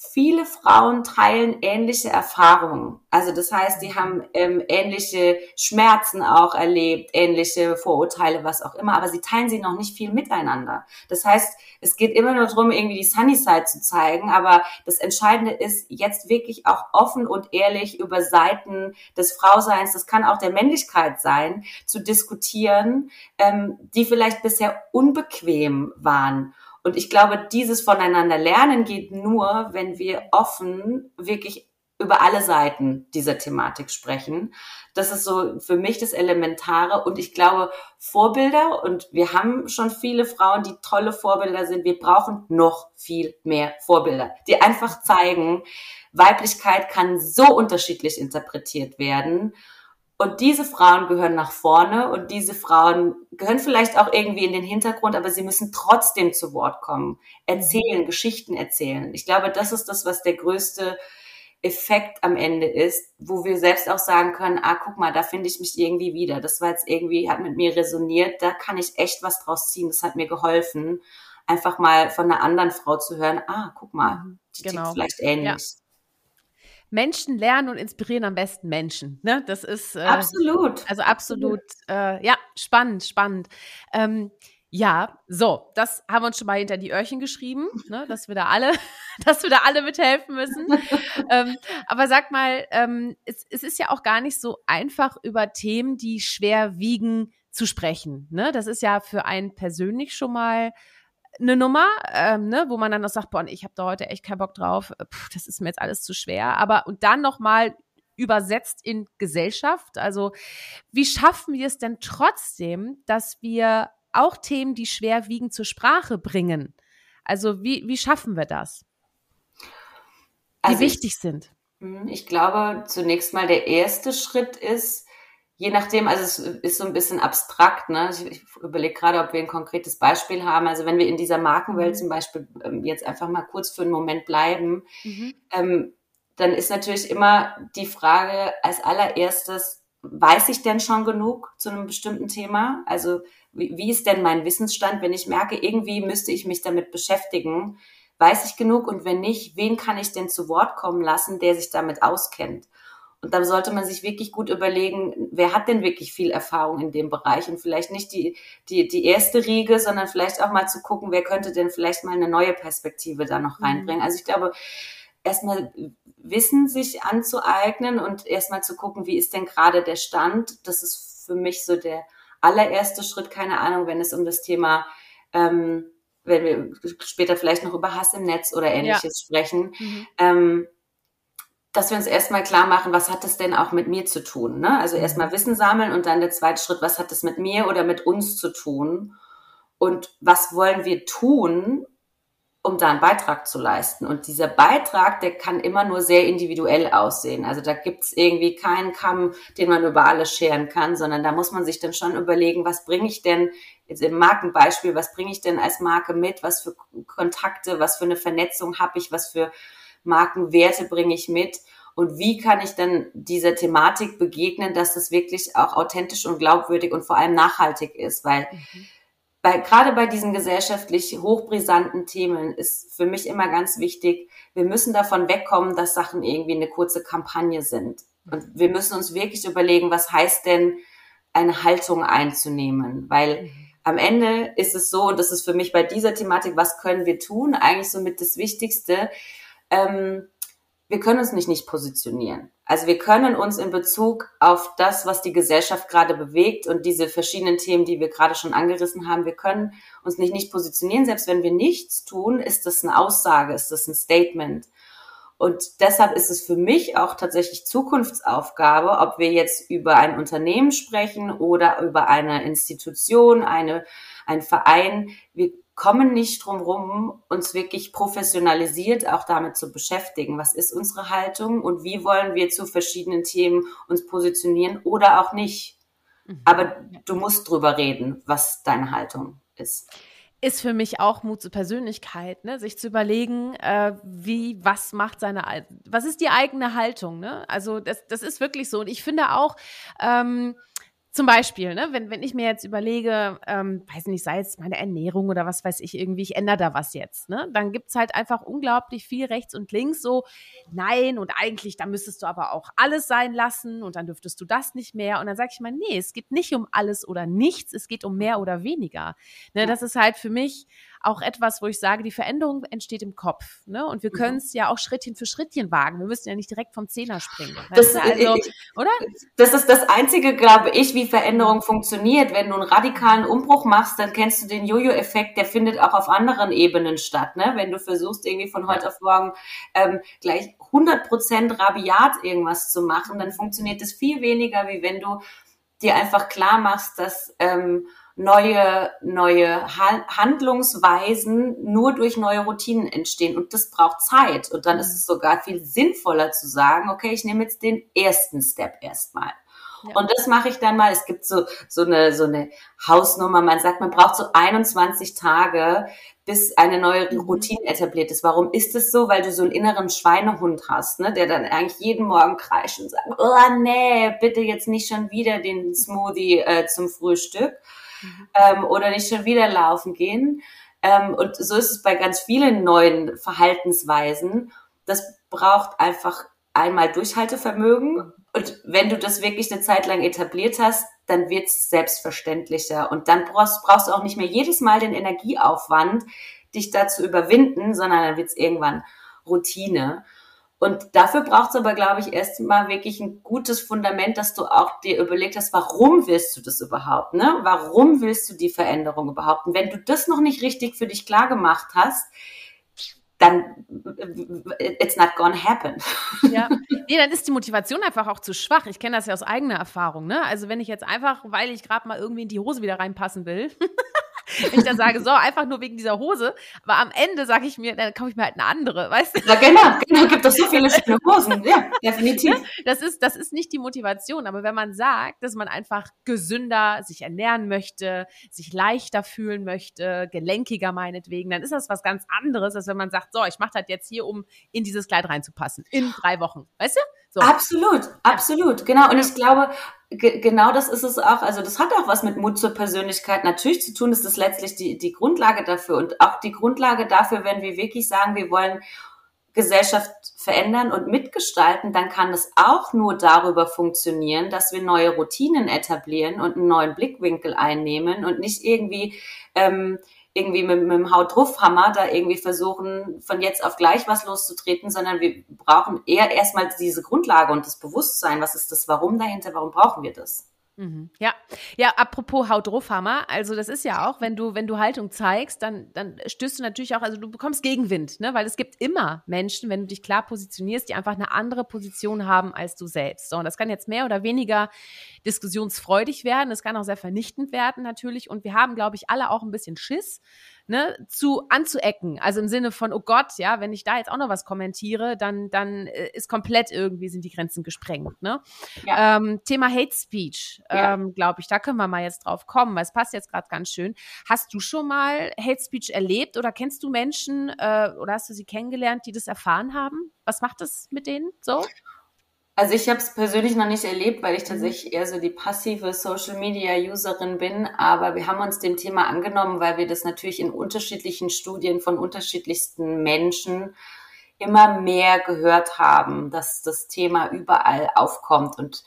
viele Frauen teilen ähnliche Erfahrungen. Also das heißt, die haben ähm, ähnliche Schmerzen auch erlebt, ähnliche Vorurteile, was auch immer, aber sie teilen sie noch nicht viel miteinander. Das heißt, es geht immer nur darum, irgendwie die Sunny Side zu zeigen, aber das Entscheidende ist, jetzt wirklich auch offen und ehrlich über Seiten des Frauseins, das kann auch der Männlichkeit sein, zu diskutieren, ähm, die vielleicht bisher unbequem waren. Und ich glaube, dieses voneinander lernen geht nur, wenn wir offen wirklich über alle Seiten dieser Thematik sprechen. Das ist so für mich das Elementare. Und ich glaube, Vorbilder, und wir haben schon viele Frauen, die tolle Vorbilder sind, wir brauchen noch viel mehr Vorbilder, die einfach zeigen, Weiblichkeit kann so unterschiedlich interpretiert werden. Und diese Frauen gehören nach vorne und diese Frauen gehören vielleicht auch irgendwie in den Hintergrund, aber sie müssen trotzdem zu Wort kommen, erzählen, Geschichten erzählen. Ich glaube, das ist das, was der größte Effekt am Ende ist, wo wir selbst auch sagen können, ah, guck mal, da finde ich mich irgendwie wieder. Das war jetzt irgendwie, hat mit mir resoniert, da kann ich echt was draus ziehen, das hat mir geholfen. Einfach mal von einer anderen Frau zu hören, ah, guck mal, die genau. tickt vielleicht ähnlich. Ja. Menschen lernen und inspirieren am besten Menschen. Ne? Das ist äh, absolut. Also absolut, äh, ja, spannend, spannend. Ähm, ja, so, das haben wir uns schon mal hinter die Öhrchen geschrieben, ne, dass wir da alle, dass wir da alle mithelfen müssen. ähm, aber sag mal, ähm, es, es ist ja auch gar nicht so einfach, über Themen, die schwer wiegen, zu sprechen. Ne? Das ist ja für einen persönlich schon mal eine Nummer, ähm, ne, wo man dann noch sagt, boah, ich habe da heute echt keinen Bock drauf, Puh, das ist mir jetzt alles zu schwer. Aber und dann noch mal übersetzt in Gesellschaft. Also wie schaffen wir es denn trotzdem, dass wir auch Themen, die schwer wiegen, zur Sprache bringen? Also wie, wie schaffen wir das? Die also wichtig ich, sind. Hm, ich glaube, zunächst mal der erste Schritt ist, je nachdem, also es ist so ein bisschen abstrakt, ne? Ich, ich überlege gerade, ob wir ein konkretes Beispiel haben. Also wenn wir in dieser Markenwelt mhm. zum Beispiel ähm, jetzt einfach mal kurz für einen Moment bleiben, mhm. ähm, dann ist natürlich immer die Frage als allererstes, weiß ich denn schon genug zu einem bestimmten Thema? Also wie, wie ist denn mein Wissensstand, wenn ich merke, irgendwie müsste ich mich damit beschäftigen? Weiß ich genug? Und wenn nicht, wen kann ich denn zu Wort kommen lassen, der sich damit auskennt? Und da sollte man sich wirklich gut überlegen, wer hat denn wirklich viel Erfahrung in dem Bereich und vielleicht nicht die, die, die erste Riege, sondern vielleicht auch mal zu gucken, wer könnte denn vielleicht mal eine neue Perspektive da noch mhm. reinbringen. Also ich glaube, erstmal Wissen sich anzueignen und erstmal zu gucken, wie ist denn gerade der Stand. Das ist für mich so der allererste Schritt, keine Ahnung, wenn es um das Thema ähm, wenn wir später vielleicht noch über Hass im Netz oder ähnliches ja. sprechen, mhm. ähm, dass wir uns erstmal klar machen, was hat das denn auch mit mir zu tun? Ne? Also mhm. erstmal Wissen sammeln und dann der zweite Schritt, was hat das mit mir oder mit uns zu tun? Und was wollen wir tun, um da einen Beitrag zu leisten? Und dieser Beitrag, der kann immer nur sehr individuell aussehen. Also da gibt's irgendwie keinen Kamm, den man über alles scheren kann, sondern da muss man sich dann schon überlegen, was bringe ich denn jetzt im Markenbeispiel, was bringe ich denn als Marke mit? Was für Kontakte, was für eine Vernetzung habe ich, was für Markenwerte bringe ich mit und wie kann ich dann dieser Thematik begegnen, dass das wirklich auch authentisch und glaubwürdig und vor allem nachhaltig ist, weil mhm. bei, gerade bei diesen gesellschaftlich hochbrisanten Themen ist für mich immer ganz wichtig, wir müssen davon wegkommen, dass Sachen irgendwie eine kurze Kampagne sind. Und wir müssen uns wirklich überlegen, was heißt denn eine Haltung einzunehmen, weil mhm. am Ende ist es so, und das ist für mich bei dieser Thematik, was können wir tun, eigentlich somit das Wichtigste, ähm, wir können uns nicht nicht positionieren. Also wir können uns in Bezug auf das, was die Gesellschaft gerade bewegt und diese verschiedenen Themen, die wir gerade schon angerissen haben, wir können uns nicht nicht positionieren. Selbst wenn wir nichts tun, ist das eine Aussage, ist das ein Statement. Und deshalb ist es für mich auch tatsächlich Zukunftsaufgabe, ob wir jetzt über ein Unternehmen sprechen oder über eine Institution, eine, ein Verein. Wir kommen nicht drum rum, uns wirklich professionalisiert auch damit zu beschäftigen. Was ist unsere Haltung und wie wollen wir zu verschiedenen Themen uns positionieren oder auch nicht? Mhm. Aber du musst drüber reden, was deine Haltung ist ist für mich auch Mut zur Persönlichkeit, ne? sich zu überlegen, äh, wie, was macht seine, was ist die eigene Haltung, ne? Also das, das ist wirklich so. Und ich finde auch, ähm, zum Beispiel, ne, wenn, wenn ich mir jetzt überlege, ähm, weiß nicht, sei es meine Ernährung oder was weiß ich irgendwie, ich ändere da was jetzt, ne, dann gibt's halt einfach unglaublich viel rechts und links so, nein, und eigentlich, da müsstest du aber auch alles sein lassen und dann dürftest du das nicht mehr. Und dann sage ich mal, nee, es geht nicht um alles oder nichts, es geht um mehr oder weniger. Ne, das ist halt für mich auch etwas, wo ich sage, die Veränderung entsteht im Kopf. Ne? Und wir mhm. können es ja auch Schrittchen für Schrittchen wagen. Wir müssen ja nicht direkt vom Zehner springen. Das, also, ich, oder? das ist das Einzige, glaube ich, wie Veränderung funktioniert. Wenn du einen radikalen Umbruch machst, dann kennst du den Jojo-Effekt, der findet auch auf anderen Ebenen statt. Ne? Wenn du versuchst, irgendwie von heute auf morgen ähm, gleich 100 Prozent rabiat irgendwas zu machen, dann funktioniert das viel weniger, wie wenn du dir einfach klar machst, dass ähm, neue, neue Handlungsweisen nur durch neue Routinen entstehen. Und das braucht Zeit. Und dann ist es sogar viel sinnvoller zu sagen, okay, ich nehme jetzt den ersten Step erstmal. Ja. Und das mache ich dann mal. Es gibt so, so eine, so eine Hausnummer. Man sagt, man braucht so 21 Tage, bis eine neue mhm. Routine etabliert ist. Warum ist es so? Weil du so einen inneren Schweinehund hast, ne, der dann eigentlich jeden Morgen kreischt und sagt, oh nee, bitte jetzt nicht schon wieder den Smoothie äh, zum Frühstück ähm, oder nicht schon wieder laufen gehen. Ähm, und so ist es bei ganz vielen neuen Verhaltensweisen. Das braucht einfach einmal Durchhaltevermögen. Und wenn du das wirklich eine Zeit lang etabliert hast, dann wird es selbstverständlicher. Und dann brauchst, brauchst du auch nicht mehr jedes Mal den Energieaufwand, dich da zu überwinden, sondern dann wird es irgendwann Routine. Und dafür braucht es aber, glaube ich, erst mal wirklich ein gutes Fundament, dass du auch dir überlegt hast, warum willst du das überhaupt? Ne? Warum willst du die Veränderung überhaupt? Und wenn du das noch nicht richtig für dich klar gemacht hast, dann it's not gonna happen. Ja, nee, dann ist die Motivation einfach auch zu schwach. Ich kenne das ja aus eigener Erfahrung. Ne? Also wenn ich jetzt einfach, weil ich gerade mal irgendwie in die Hose wieder reinpassen will, Wenn ich dann sage, so, einfach nur wegen dieser Hose. Aber am Ende sage ich mir, dann kaufe ich mir halt eine andere, weißt du? Ja, genau, genau, gibt es so viele schöne Hosen. Ja, definitiv. Das ist, das ist nicht die Motivation. Aber wenn man sagt, dass man einfach gesünder sich ernähren möchte, sich leichter fühlen möchte, gelenkiger meinetwegen, dann ist das was ganz anderes, als wenn man sagt, so, ich mache das jetzt hier, um in dieses Kleid reinzupassen. In drei Wochen. Weißt du? So. Absolut, absolut, genau. Und ich glaube, genau das ist es auch. Also das hat auch was mit Mut zur Persönlichkeit natürlich zu tun. Das ist letztlich die, die Grundlage dafür und auch die Grundlage dafür, wenn wir wirklich sagen, wir wollen Gesellschaft verändern und mitgestalten, dann kann es auch nur darüber funktionieren, dass wir neue Routinen etablieren und einen neuen Blickwinkel einnehmen und nicht irgendwie ähm, irgendwie mit, mit dem Haut draufhammer da irgendwie versuchen, von jetzt auf gleich was loszutreten, sondern wir brauchen eher erstmal diese Grundlage und das Bewusstsein. Was ist das Warum dahinter? Warum brauchen wir das? Mhm. Ja, ja, apropos Haut draufhammer, also das ist ja auch, wenn du, wenn du Haltung zeigst, dann, dann stößt du natürlich auch, also du bekommst Gegenwind, ne? Weil es gibt immer Menschen, wenn du dich klar positionierst, die einfach eine andere Position haben als du selbst. So, und das kann jetzt mehr oder weniger diskussionsfreudig werden, es kann auch sehr vernichtend werden natürlich. Und wir haben, glaube ich, alle auch ein bisschen Schiss ne, zu anzuecken. Also im Sinne von, oh Gott, ja, wenn ich da jetzt auch noch was kommentiere, dann, dann äh, ist komplett irgendwie sind die Grenzen gesprengt. Ne? Ja. Ähm, Thema Hate Speech, ja. ähm, glaube ich, da können wir mal jetzt drauf kommen, weil es passt jetzt gerade ganz schön. Hast du schon mal Hate Speech erlebt oder kennst du Menschen äh, oder hast du sie kennengelernt, die das erfahren haben? Was macht das mit denen so? Also ich habe es persönlich noch nicht erlebt, weil ich mhm. tatsächlich eher so die passive Social-Media-Userin bin. Aber wir haben uns dem Thema angenommen, weil wir das natürlich in unterschiedlichen Studien von unterschiedlichsten Menschen immer mehr gehört haben, dass das Thema überall aufkommt. Und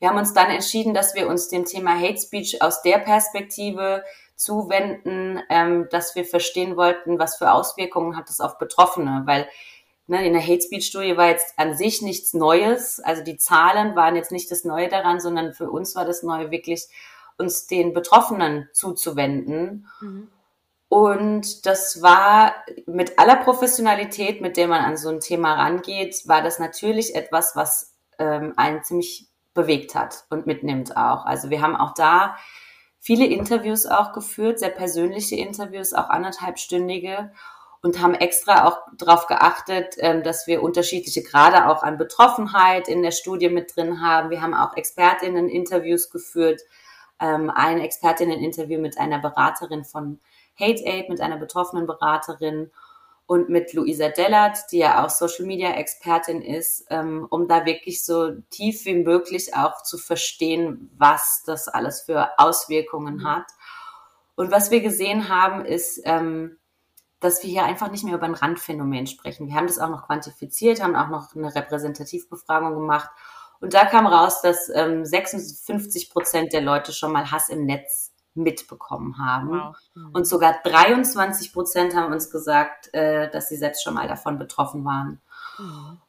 wir haben uns dann entschieden, dass wir uns dem Thema Hate Speech aus der Perspektive zuwenden, ähm, dass wir verstehen wollten, was für Auswirkungen hat es auf Betroffene, weil ne, in der Hate Speech Studie war jetzt an sich nichts Neues. Also die Zahlen waren jetzt nicht das Neue daran, sondern für uns war das Neue wirklich, uns den Betroffenen zuzuwenden. Mhm. Und das war mit aller Professionalität, mit der man an so ein Thema rangeht, war das natürlich etwas, was ähm, einen ziemlich bewegt hat und mitnimmt auch. Also wir haben auch da viele Interviews auch geführt, sehr persönliche Interviews, auch anderthalbstündige und haben extra auch darauf geachtet, ähm, dass wir unterschiedliche Grade auch an Betroffenheit in der Studie mit drin haben. Wir haben auch Expertinnen-Interviews geführt, ähm, ein Expertinnen-Interview mit einer Beraterin von Hate Aid, mit einer betroffenen Beraterin und mit Luisa Dellert, die ja auch Social Media Expertin ist, ähm, um da wirklich so tief wie möglich auch zu verstehen, was das alles für Auswirkungen mhm. hat. Und was wir gesehen haben, ist, ähm, dass wir hier einfach nicht mehr über ein Randphänomen sprechen. Wir haben das auch noch quantifiziert, haben auch noch eine Repräsentativbefragung gemacht. Und da kam raus, dass ähm, 56 Prozent der Leute schon mal Hass im Netz mitbekommen haben. Wow. Mhm. Und sogar 23 Prozent haben uns gesagt, äh, dass sie selbst schon mal davon betroffen waren. Mhm.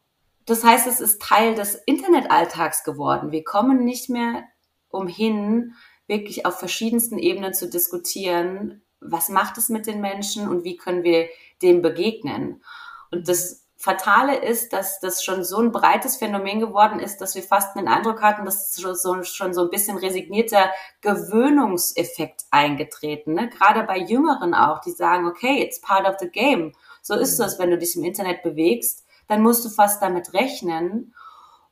Das heißt, es ist Teil des Internetalltags geworden. Wir kommen nicht mehr umhin, wirklich auf verschiedensten Ebenen zu diskutieren, was macht es mit den Menschen und wie können wir dem begegnen. Und das Fatale ist, dass das schon so ein breites Phänomen geworden ist, dass wir fast den Eindruck hatten, dass so, schon so ein bisschen resignierter Gewöhnungseffekt eingetreten. Ne? Gerade bei Jüngeren auch, die sagen, okay, it's part of the game. So ist das, wenn du dich im Internet bewegst, dann musst du fast damit rechnen.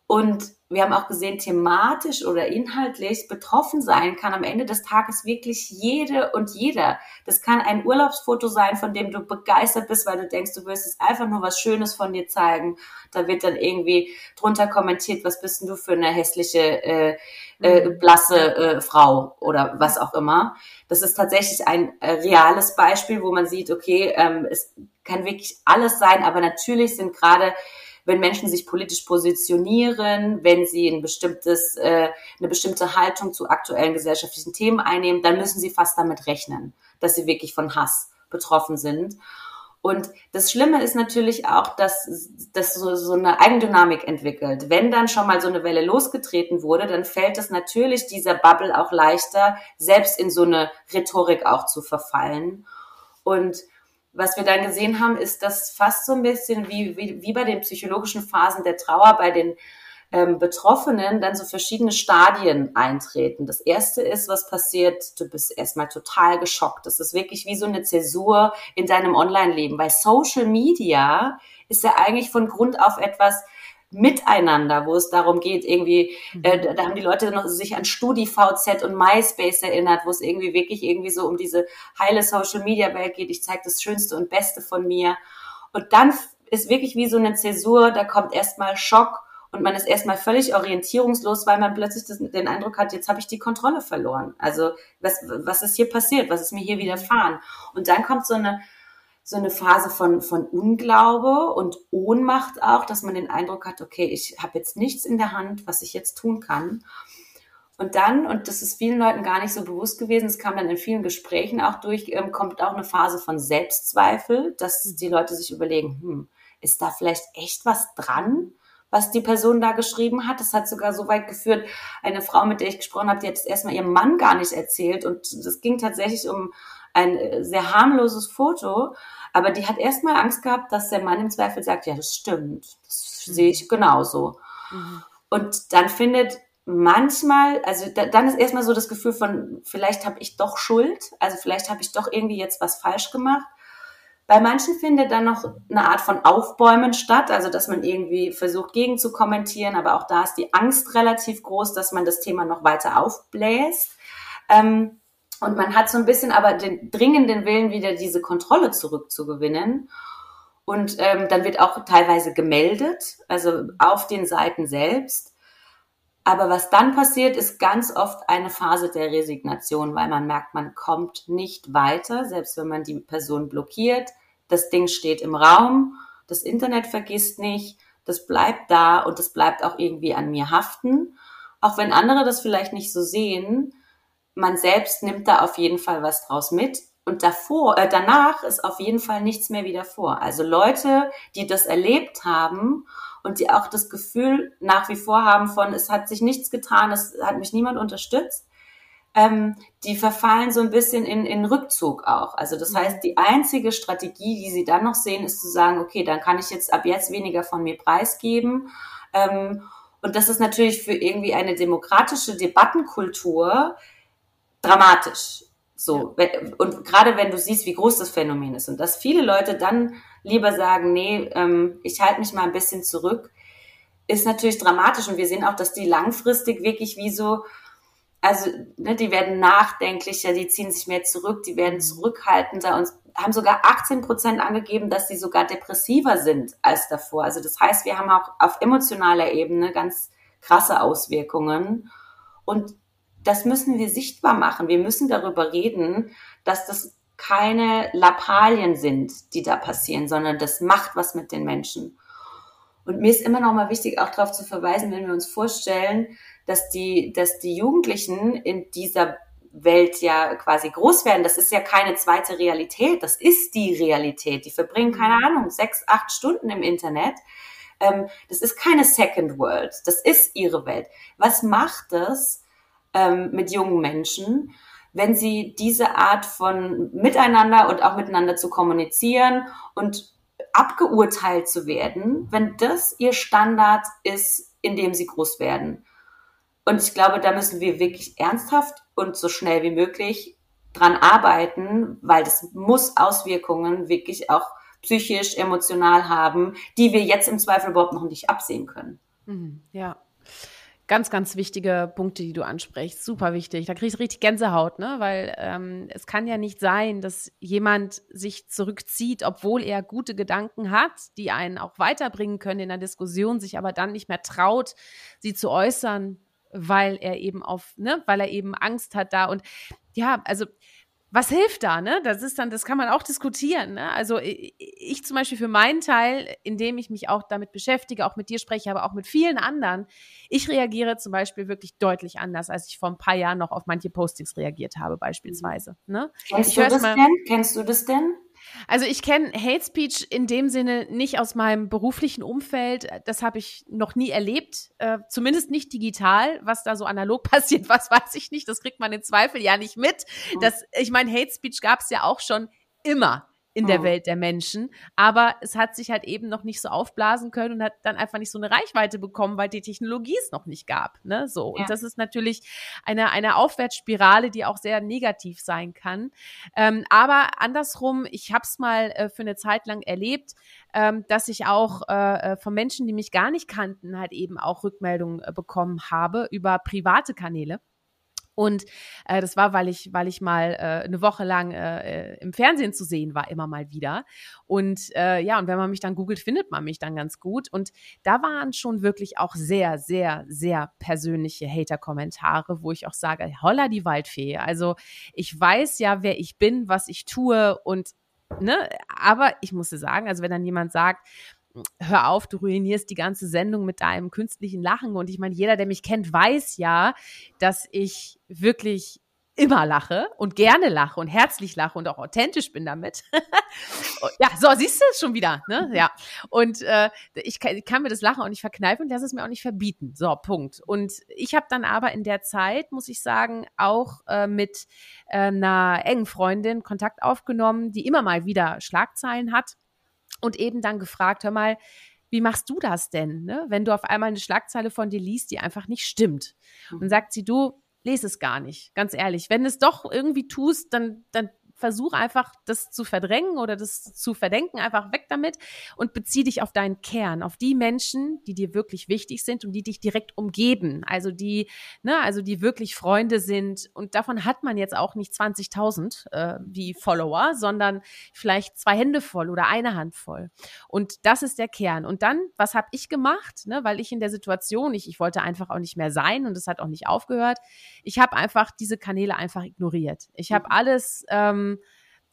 Und wir haben auch gesehen, thematisch oder inhaltlich betroffen sein kann am Ende des Tages wirklich jede und jeder. Das kann ein Urlaubsfoto sein, von dem du begeistert bist, weil du denkst, du willst es einfach nur was Schönes von dir zeigen. Da wird dann irgendwie drunter kommentiert, was bist denn du für eine hässliche, äh, äh, mhm. blasse äh, Frau oder was auch immer. Das ist tatsächlich ein äh, reales Beispiel, wo man sieht, okay, ähm, es kann wirklich alles sein, aber natürlich sind gerade wenn Menschen sich politisch positionieren, wenn sie ein bestimmtes, äh, eine bestimmte Haltung zu aktuellen gesellschaftlichen Themen einnehmen, dann müssen sie fast damit rechnen, dass sie wirklich von Hass betroffen sind. Und das Schlimme ist natürlich auch, dass das so, so eine Eigendynamik entwickelt. Wenn dann schon mal so eine Welle losgetreten wurde, dann fällt es natürlich dieser Bubble auch leichter, selbst in so eine Rhetorik auch zu verfallen. Und was wir dann gesehen haben, ist, dass fast so ein bisschen wie, wie, wie bei den psychologischen Phasen der Trauer bei den ähm, Betroffenen dann so verschiedene Stadien eintreten. Das erste ist, was passiert, du bist erstmal total geschockt. Das ist wirklich wie so eine Zäsur in deinem Online-Leben, weil Social Media ist ja eigentlich von Grund auf etwas, Miteinander, wo es darum geht, irgendwie, äh, mhm. da haben die Leute noch sich an StudiVZ und MySpace erinnert, wo es irgendwie wirklich irgendwie so um diese heile Social Media Welt geht. Ich zeige das Schönste und Beste von mir. Und dann ist wirklich wie so eine Zäsur, da kommt erstmal Schock und man ist erstmal völlig orientierungslos, weil man plötzlich das, den Eindruck hat, jetzt habe ich die Kontrolle verloren. Also was, was ist hier passiert? Was ist mir hier widerfahren? Und dann kommt so eine so eine Phase von, von Unglaube und Ohnmacht auch, dass man den Eindruck hat, okay, ich habe jetzt nichts in der Hand, was ich jetzt tun kann. Und dann, und das ist vielen Leuten gar nicht so bewusst gewesen, es kam dann in vielen Gesprächen auch durch, ähm, kommt auch eine Phase von Selbstzweifel, dass mhm. die Leute sich überlegen, hm, ist da vielleicht echt was dran? was die Person da geschrieben hat. Das hat sogar so weit geführt, eine Frau, mit der ich gesprochen habe, die hat es erstmal ihrem Mann gar nicht erzählt. Und das ging tatsächlich um ein äh, sehr harmloses Foto, aber die hat erstmal Angst gehabt, dass der Mann im Zweifel sagt, ja, das stimmt, das mhm. sehe ich genauso. Mhm. Und dann findet manchmal, also da, dann ist erstmal so das Gefühl von, vielleicht habe ich doch Schuld, also vielleicht habe ich doch irgendwie jetzt was falsch gemacht. Bei manchen findet dann noch eine Art von Aufbäumen statt, also dass man irgendwie versucht gegen zu kommentieren, aber auch da ist die Angst relativ groß, dass man das Thema noch weiter aufbläst. Ähm, und man hat so ein bisschen aber den dringenden Willen, wieder diese Kontrolle zurückzugewinnen. Und ähm, dann wird auch teilweise gemeldet, also auf den Seiten selbst. Aber was dann passiert, ist ganz oft eine Phase der Resignation, weil man merkt, man kommt nicht weiter, selbst wenn man die Person blockiert. Das Ding steht im Raum, das Internet vergisst nicht, das bleibt da und das bleibt auch irgendwie an mir haften. Auch wenn andere das vielleicht nicht so sehen, man selbst nimmt da auf jeden Fall was draus mit. Und davor, äh, danach ist auf jeden Fall nichts mehr wieder vor. Also Leute, die das erlebt haben und die auch das Gefühl nach wie vor haben von, es hat sich nichts getan, es hat mich niemand unterstützt, ähm, die verfallen so ein bisschen in, in Rückzug auch. Also das mhm. heißt, die einzige Strategie, die sie dann noch sehen, ist zu sagen, okay, dann kann ich jetzt ab jetzt weniger von mir preisgeben. Ähm, und das ist natürlich für irgendwie eine demokratische Debattenkultur dramatisch. So, und gerade wenn du siehst, wie groß das Phänomen ist und dass viele Leute dann lieber sagen, nee, ähm, ich halte mich mal ein bisschen zurück, ist natürlich dramatisch und wir sehen auch, dass die langfristig wirklich wie so Also, ne, die werden nachdenklicher, die ziehen sich mehr zurück, die werden zurückhaltender und haben sogar 18 Prozent angegeben, dass sie sogar depressiver sind als davor. Also das heißt, wir haben auch auf emotionaler Ebene ganz krasse Auswirkungen. Und das müssen wir sichtbar machen. Wir müssen darüber reden, dass das keine Lappalien sind, die da passieren, sondern das macht was mit den Menschen. Und mir ist immer noch mal wichtig, auch darauf zu verweisen, wenn wir uns vorstellen, dass die, dass die Jugendlichen in dieser Welt ja quasi groß werden. Das ist ja keine zweite Realität. Das ist die Realität. Die verbringen, keine Ahnung, sechs, acht Stunden im Internet. Ähm, das ist keine Second World. Das ist ihre Welt. Was macht es ähm, mit jungen Menschen, wenn sie diese Art von Miteinander und auch miteinander zu kommunizieren und abgeurteilt zu werden, wenn das ihr Standard ist, in dem sie groß werden? Und ich glaube, da müssen wir wirklich ernsthaft und so schnell wie möglich dran arbeiten, weil das muss Auswirkungen wirklich auch psychisch, emotional haben, die wir jetzt im Zweifel überhaupt noch nicht absehen können. Mhm, ja. Ganz, ganz wichtige Punkte, die du ansprichst. Super wichtig. Da kriegst du richtig Gänsehaut, ne? Weil ähm, es kann ja nicht sein, dass jemand sich zurückzieht, obwohl er gute Gedanken hat, die einen auch weiterbringen können in der Diskussion, sich aber dann nicht mehr traut, sie zu äußern, weil er eben auf, ne, weil er eben Angst hat da. Und ja, also was hilft da, ne? Das ist dann, das kann man auch diskutieren. Ne? Also ich, ich zum Beispiel für meinen Teil, indem ich mich auch damit beschäftige, auch mit dir spreche, aber auch mit vielen anderen, ich reagiere zum Beispiel wirklich deutlich anders, als ich vor ein paar Jahren noch auf manche Postings reagiert habe, beispielsweise. Ne? Kennst ich du das denn? Kennst du das denn? Also ich kenne Hate Speech in dem Sinne nicht aus meinem beruflichen Umfeld. Das habe ich noch nie erlebt, äh, zumindest nicht digital. Was da so analog passiert, was weiß ich nicht. Das kriegt man in Zweifel ja nicht mit. Mhm. Das, ich meine, Hate Speech gab es ja auch schon immer in der mhm. Welt der Menschen. Aber es hat sich halt eben noch nicht so aufblasen können und hat dann einfach nicht so eine Reichweite bekommen, weil die Technologie es noch nicht gab. Ne? So. Ja. Und das ist natürlich eine, eine Aufwärtsspirale, die auch sehr negativ sein kann. Ähm, aber andersrum, ich habe es mal äh, für eine Zeit lang erlebt, ähm, dass ich auch äh, äh, von Menschen, die mich gar nicht kannten, halt eben auch Rückmeldungen äh, bekommen habe über private Kanäle. Und äh, das war, weil ich, weil ich mal äh, eine Woche lang äh, im Fernsehen zu sehen war, immer mal wieder. Und äh, ja, und wenn man mich dann googelt, findet man mich dann ganz gut. Und da waren schon wirklich auch sehr, sehr, sehr persönliche Hater-Kommentare, wo ich auch sage, holla die Waldfee. Also ich weiß ja, wer ich bin, was ich tue und Ne, aber ich musste sagen, also wenn dann jemand sagt, hör auf, du ruinierst die ganze Sendung mit deinem künstlichen Lachen. Und ich meine, jeder, der mich kennt, weiß ja, dass ich wirklich immer lache und gerne lache und herzlich lache und auch authentisch bin damit. ja, so, siehst du es schon wieder, ne? Ja. Und äh, ich, kann, ich kann mir das Lachen auch nicht verkneifen und lasse es mir auch nicht verbieten. So, Punkt. Und ich habe dann aber in der Zeit, muss ich sagen, auch äh, mit äh, einer engen Freundin Kontakt aufgenommen, die immer mal wieder Schlagzeilen hat und eben dann gefragt, hör mal, wie machst du das denn, ne? wenn du auf einmal eine Schlagzeile von dir liest, die einfach nicht stimmt? Und mhm. sagt sie, du, lese es gar nicht, ganz ehrlich. Wenn es doch irgendwie tust, dann, dann versuch einfach, das zu verdrängen oder das zu verdenken, einfach weg damit und bezieh dich auf deinen Kern, auf die Menschen, die dir wirklich wichtig sind und die dich direkt umgeben. Also die, ne, also die wirklich Freunde sind. Und davon hat man jetzt auch nicht 20.000 äh, wie Follower, sondern vielleicht zwei Hände voll oder eine Hand voll. Und das ist der Kern. Und dann, was habe ich gemacht? Ne, weil ich in der Situation, ich, ich wollte einfach auch nicht mehr sein und es hat auch nicht aufgehört. Ich habe einfach diese Kanäle einfach ignoriert. Ich habe mhm. alles ähm,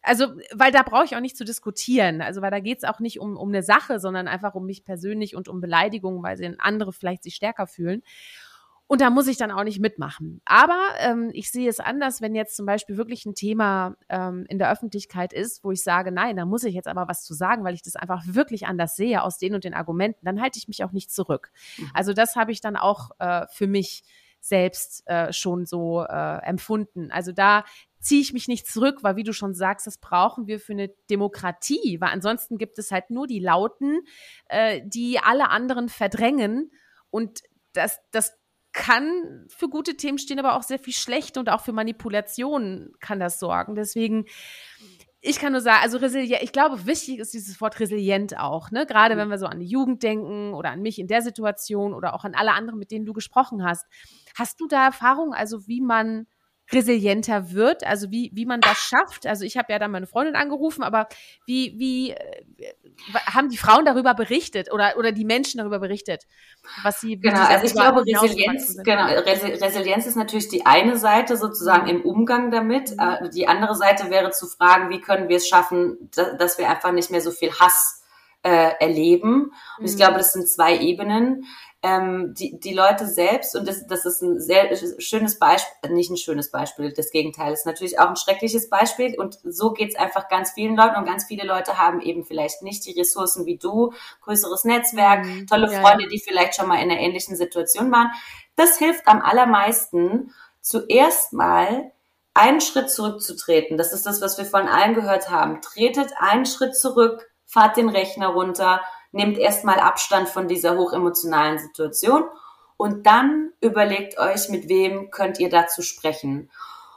also, weil da brauche ich auch nicht zu diskutieren. Also, weil da geht es auch nicht um, um eine Sache, sondern einfach um mich persönlich und um Beleidigungen, weil sie andere vielleicht sich stärker fühlen. Und da muss ich dann auch nicht mitmachen. Aber ähm, ich sehe es anders, wenn jetzt zum Beispiel wirklich ein Thema ähm, in der Öffentlichkeit ist, wo ich sage, nein, da muss ich jetzt aber was zu sagen, weil ich das einfach wirklich anders sehe aus den und den Argumenten, dann halte ich mich auch nicht zurück. Mhm. Also das habe ich dann auch äh, für mich selbst äh, schon so äh, empfunden. Also da ziehe ich mich nicht zurück, weil wie du schon sagst, das brauchen wir für eine Demokratie, weil ansonsten gibt es halt nur die Lauten, äh, die alle anderen verdrängen und das, das kann für gute Themen stehen, aber auch sehr viel schlecht und auch für Manipulationen kann das sorgen. Deswegen ich kann nur sagen, also resilient, ich glaube, wichtig ist dieses Wort resilient auch, ne? Gerade wenn wir so an die Jugend denken oder an mich in der Situation oder auch an alle anderen, mit denen du gesprochen hast. Hast du da Erfahrung, also wie man resilienter wird, also wie, wie man das schafft. Also ich habe ja dann meine Freundin angerufen, aber wie, wie äh, haben die Frauen darüber berichtet oder, oder die Menschen darüber berichtet, was sie Genau, also ich glaube, Resilienz, genau, Resilienz ist natürlich die eine Seite sozusagen im Umgang damit. Mhm. Äh, die andere Seite wäre zu fragen, wie können wir es schaffen, dass wir einfach nicht mehr so viel Hass äh, erleben. Und ich mhm. glaube, das sind zwei Ebenen ähm, die, die Leute selbst, und das, das ist ein sehr schönes Beispiel, nicht ein schönes Beispiel, das Gegenteil ist natürlich auch ein schreckliches Beispiel und so geht's einfach ganz vielen Leuten und ganz viele Leute haben eben vielleicht nicht die Ressourcen wie du, größeres Netzwerk, mhm. tolle ja, Freunde, die vielleicht schon mal in einer ähnlichen Situation waren. Das hilft am allermeisten, zuerst mal einen Schritt zurückzutreten. Das ist das, was wir von allen gehört haben. Tretet einen Schritt zurück, fahrt den Rechner runter, nehmt erstmal Abstand von dieser hochemotionalen Situation und dann überlegt euch, mit wem könnt ihr dazu sprechen.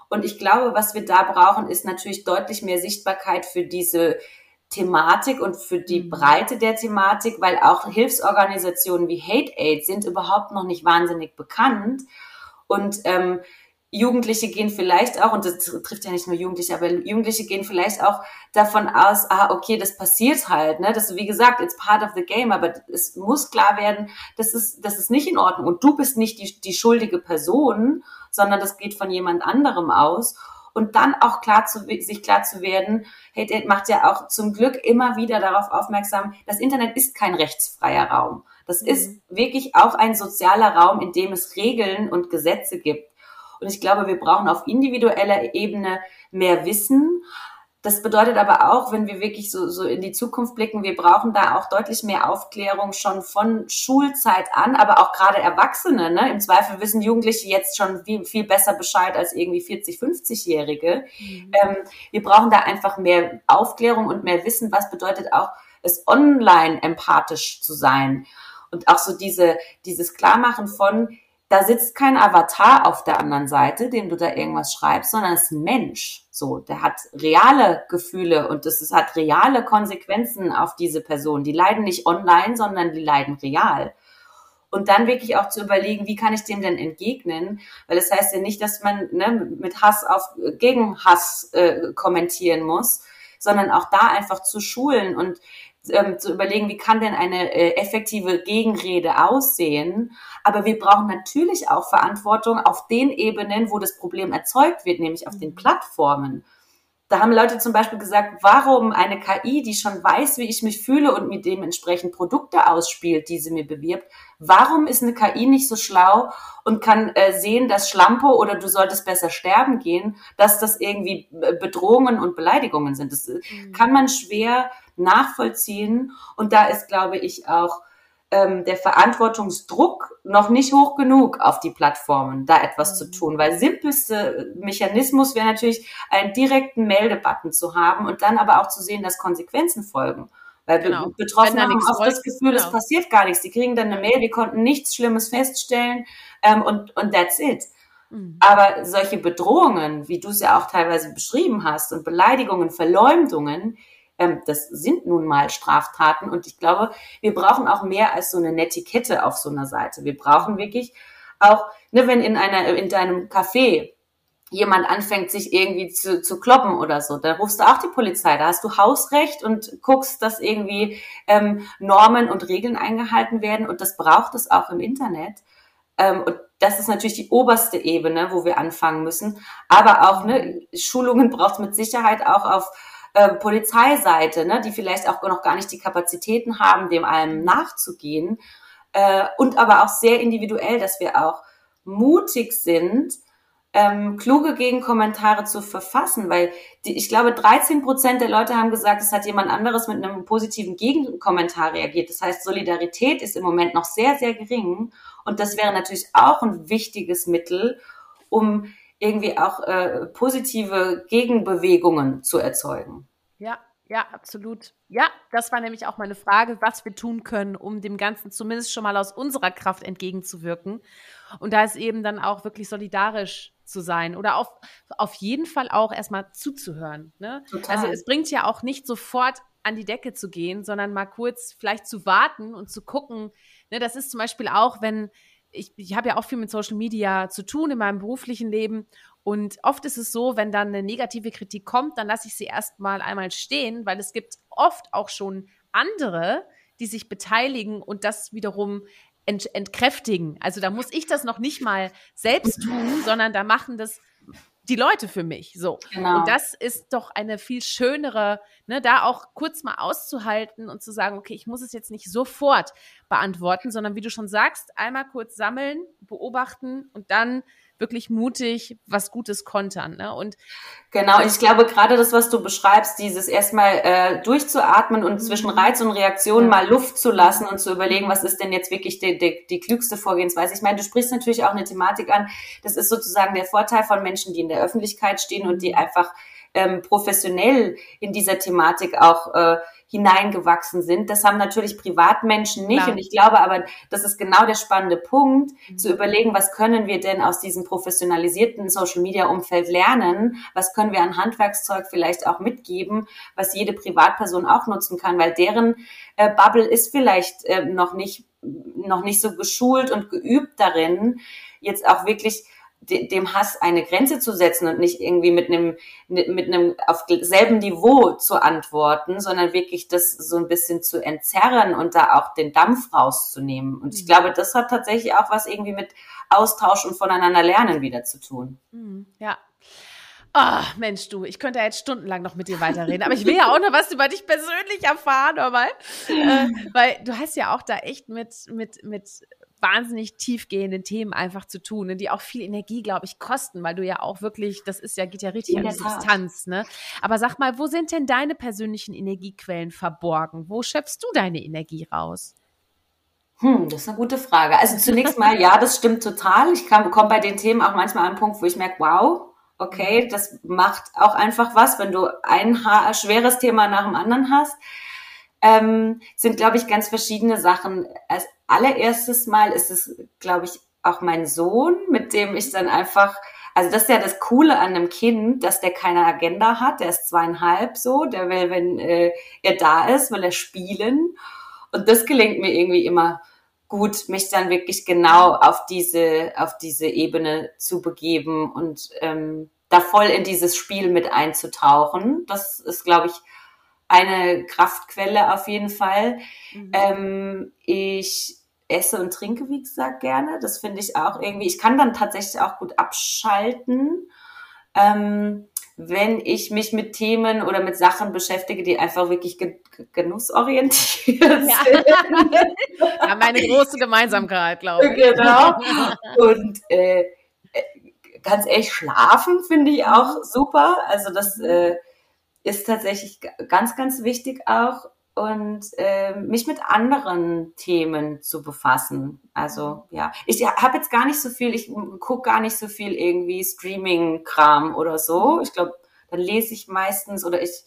Und ich glaube, was wir da brauchen, ist natürlich deutlich mehr Sichtbarkeit für diese Thematik und für die mhm. Breite der Thematik, weil auch Hilfsorganisationen wie Hate Aid sind überhaupt noch nicht wahnsinnig bekannt. Und ähm, Jugendliche gehen vielleicht auch, und das trifft ja nicht nur Jugendliche, aber Jugendliche gehen vielleicht auch davon aus, ah, okay, das passiert halt, ne? Das, wie gesagt, it's part of the game, aber es muss klar werden, das ist, das ist nicht in Ordnung. Und du bist nicht die, die schuldige Person, sondern das geht von jemand anderem aus. Und dann auch klar zu, sich klar zu werden, Hate Aid macht ja auch zum Glück immer wieder darauf aufmerksam, das Internet ist kein rechtsfreier Raum. Das mhm. ist wirklich auch ein sozialer Raum, in dem es Regeln und Gesetze gibt. Und ich glaube, wir brauchen auf individueller Ebene mehr Wissen. Das bedeutet aber auch, wenn wir wirklich so, so in die Zukunft blicken, wir brauchen da auch deutlich mehr Aufklärung schon von Schulzeit an, aber auch gerade Erwachsene. Ne? Im Zweifel wissen Jugendliche jetzt schon viel, viel besser Bescheid als irgendwie 40, 50-Jährige. Mhm. Ähm, wir brauchen da einfach mehr Aufklärung und mehr Wissen, was bedeutet auch, es online empathisch zu sein. Und auch so diese, dieses Klarmachen von, da sitzt kein Avatar auf der anderen Seite, dem du da irgendwas schreibst, sondern es ist ein Mensch. So, der hat reale Gefühle und es hat reale Konsequenzen auf diese Person. Die leiden nicht online, sondern die leiden real. Und dann wirklich auch zu überlegen, wie kann ich dem denn entgegnen? Weil es das heißt ja nicht, dass man ne, mit Hass auf gegen Hass äh, kommentieren muss, sondern auch da einfach zu schulen und ähm, zu überlegen, wie kann denn eine äh, effektive Gegenrede aussehen. Aber wir brauchen natürlich auch Verantwortung auf den Ebenen, wo das Problem erzeugt wird, nämlich auf den. Plattformen. Da haben Leute zum Beispiel gesagt, warum eine KI, die schon weiß, wie ich mich fühle und mir dementsprechend Produkte ausspielt, die sie mir bewirbt, warum ist eine KI nicht so schlau und kann äh, sehen, dass Schlampe oder du solltest besser sterben gehen, dass das irgendwie äh, Bedrohungen und Beleidigungen sind. Das äh, mhm. kann man schwer nachvollziehen. Und da ist, glaube ich, auch ähm, der Verantwortungsdruck noch nicht hoch genug auf die Plattformen, da etwas mhm. zu tun. Weil simpelste Mechanismus wäre natürlich, einen direkten Meldebutton zu haben und dann aber auch zu sehen, dass Konsequenzen folgen. Weil genau. Betroffene haben oft das Gefühl, genau. es passiert gar nichts. Die kriegen dann eine Mail, die konnten nichts Schlimmes feststellen ähm, und, und that's it. Mhm. Aber solche Bedrohungen, wie du es ja auch teilweise beschrieben hast, und Beleidigungen, Verleumdungen, ähm, das sind nun mal Straftaten. Und ich glaube, wir brauchen auch mehr als so eine Netiquette auf so einer Seite. Wir brauchen wirklich auch, ne, wenn in einer, in deinem Café jemand anfängt, sich irgendwie zu, zu kloppen oder so, dann rufst du auch die Polizei. Da hast du Hausrecht und guckst, dass irgendwie ähm, Normen und Regeln eingehalten werden. Und das braucht es auch im Internet. Ähm, und das ist natürlich die oberste Ebene, wo wir anfangen müssen. Aber auch ne, Schulungen braucht es mit Sicherheit auch auf äh, Polizeiseite, ne, die vielleicht auch noch gar nicht die Kapazitäten haben, dem allem nachzugehen. Äh, und aber auch sehr individuell, dass wir auch mutig sind, ähm, kluge Gegenkommentare zu verfassen, weil die, ich glaube, 13 Prozent der Leute haben gesagt, es hat jemand anderes mit einem positiven Gegenkommentar reagiert. Das heißt, Solidarität ist im Moment noch sehr, sehr gering. Und das wäre natürlich auch ein wichtiges Mittel, um irgendwie auch äh, positive Gegenbewegungen zu erzeugen. Ja, ja, absolut. Ja, das war nämlich auch meine Frage, was wir tun können, um dem Ganzen zumindest schon mal aus unserer Kraft entgegenzuwirken. Und da ist eben dann auch wirklich solidarisch zu sein oder auf, auf jeden Fall auch erstmal zuzuhören. Ne? Also es bringt ja auch nicht sofort an die Decke zu gehen, sondern mal kurz vielleicht zu warten und zu gucken. Ne, das ist zum Beispiel auch, wenn ich, ich habe ja auch viel mit Social Media zu tun in meinem beruflichen Leben. Und oft ist es so, wenn dann eine negative Kritik kommt, dann lasse ich sie erstmal einmal stehen, weil es gibt oft auch schon andere, die sich beteiligen und das wiederum ent entkräftigen. Also da muss ich das noch nicht mal selbst tun, sondern da machen das die Leute für mich. So. Genau. Und das ist doch eine viel schönere, ne, da auch kurz mal auszuhalten und zu sagen, okay, ich muss es jetzt nicht sofort beantworten, sondern wie du schon sagst, einmal kurz sammeln, beobachten und dann wirklich mutig was Gutes kontern. Ne? Und genau, ich glaube gerade das, was du beschreibst, dieses erstmal äh, durchzuatmen und mhm. zwischen Reiz und Reaktion mal Luft zu lassen und zu überlegen, was ist denn jetzt wirklich die, die, die klügste Vorgehensweise. Ich meine, du sprichst natürlich auch eine Thematik an. Das ist sozusagen der Vorteil von Menschen, die in der Öffentlichkeit stehen und die mhm. einfach ähm, professionell in dieser Thematik auch äh, hineingewachsen sind. Das haben natürlich Privatmenschen nicht. Ja. Und ich glaube aber, das ist genau der spannende Punkt, mhm. zu überlegen, was können wir denn aus diesem professionalisierten Social-Media-Umfeld lernen? Was können wir an Handwerkszeug vielleicht auch mitgeben, was jede Privatperson auch nutzen kann? Weil deren äh, Bubble ist vielleicht äh, noch nicht noch nicht so geschult und geübt darin, jetzt auch wirklich dem Hass eine Grenze zu setzen und nicht irgendwie mit einem, mit einem auf selben Niveau zu antworten, sondern wirklich das so ein bisschen zu entzerren und da auch den Dampf rauszunehmen. Und ich mhm. glaube, das hat tatsächlich auch was irgendwie mit Austausch und voneinander lernen wieder zu tun. Mhm. Ja, Oh, Mensch, du, ich könnte ja jetzt stundenlang noch mit dir weiterreden, aber ich will ja auch noch was über dich persönlich erfahren, aber, äh, weil du hast ja auch da echt mit, mit, mit wahnsinnig tiefgehenden Themen einfach zu tun, ne, die auch viel Energie, glaube ich, kosten, weil du ja auch wirklich, das ist ja, geht ja richtig an die Substanz, ne? Aber sag mal, wo sind denn deine persönlichen Energiequellen verborgen? Wo schöpfst du deine Energie raus? Hm, das ist eine gute Frage. Also zunächst mal, ja, das stimmt total. Ich komme bei den Themen auch manchmal an einen Punkt, wo ich merke, wow, okay, das macht auch einfach was, wenn du ein schweres Thema nach dem anderen hast. Ähm, sind, glaube ich, ganz verschiedene Sachen. Als allererstes Mal ist es, glaube ich, auch mein Sohn, mit dem ich dann einfach, also das ist ja das Coole an einem Kind, dass der keine Agenda hat, der ist zweieinhalb so, der will, wenn äh, er da ist, will er spielen. Und das gelingt mir irgendwie immer gut, mich dann wirklich genau auf diese, auf diese Ebene zu begeben und ähm, da voll in dieses Spiel mit einzutauchen. Das ist, glaube ich, eine Kraftquelle auf jeden Fall. Mhm. Ähm, ich esse und trinke, wie gesagt, gerne. Das finde ich auch irgendwie, ich kann dann tatsächlich auch gut abschalten, ähm, wenn ich mich mit Themen oder mit Sachen beschäftige, die einfach wirklich ge genussorientiert ja. sind. Ja, meine große Gemeinsamkeit, glaube ich. Genau. Und äh, äh, ganz ehrlich, schlafen finde ich auch mhm. super. Also das äh, ist tatsächlich ganz, ganz wichtig auch und äh, mich mit anderen Themen zu befassen. Also ja, ich habe jetzt gar nicht so viel, ich gucke gar nicht so viel irgendwie Streaming-Kram oder so. Ich glaube, dann lese ich meistens oder ich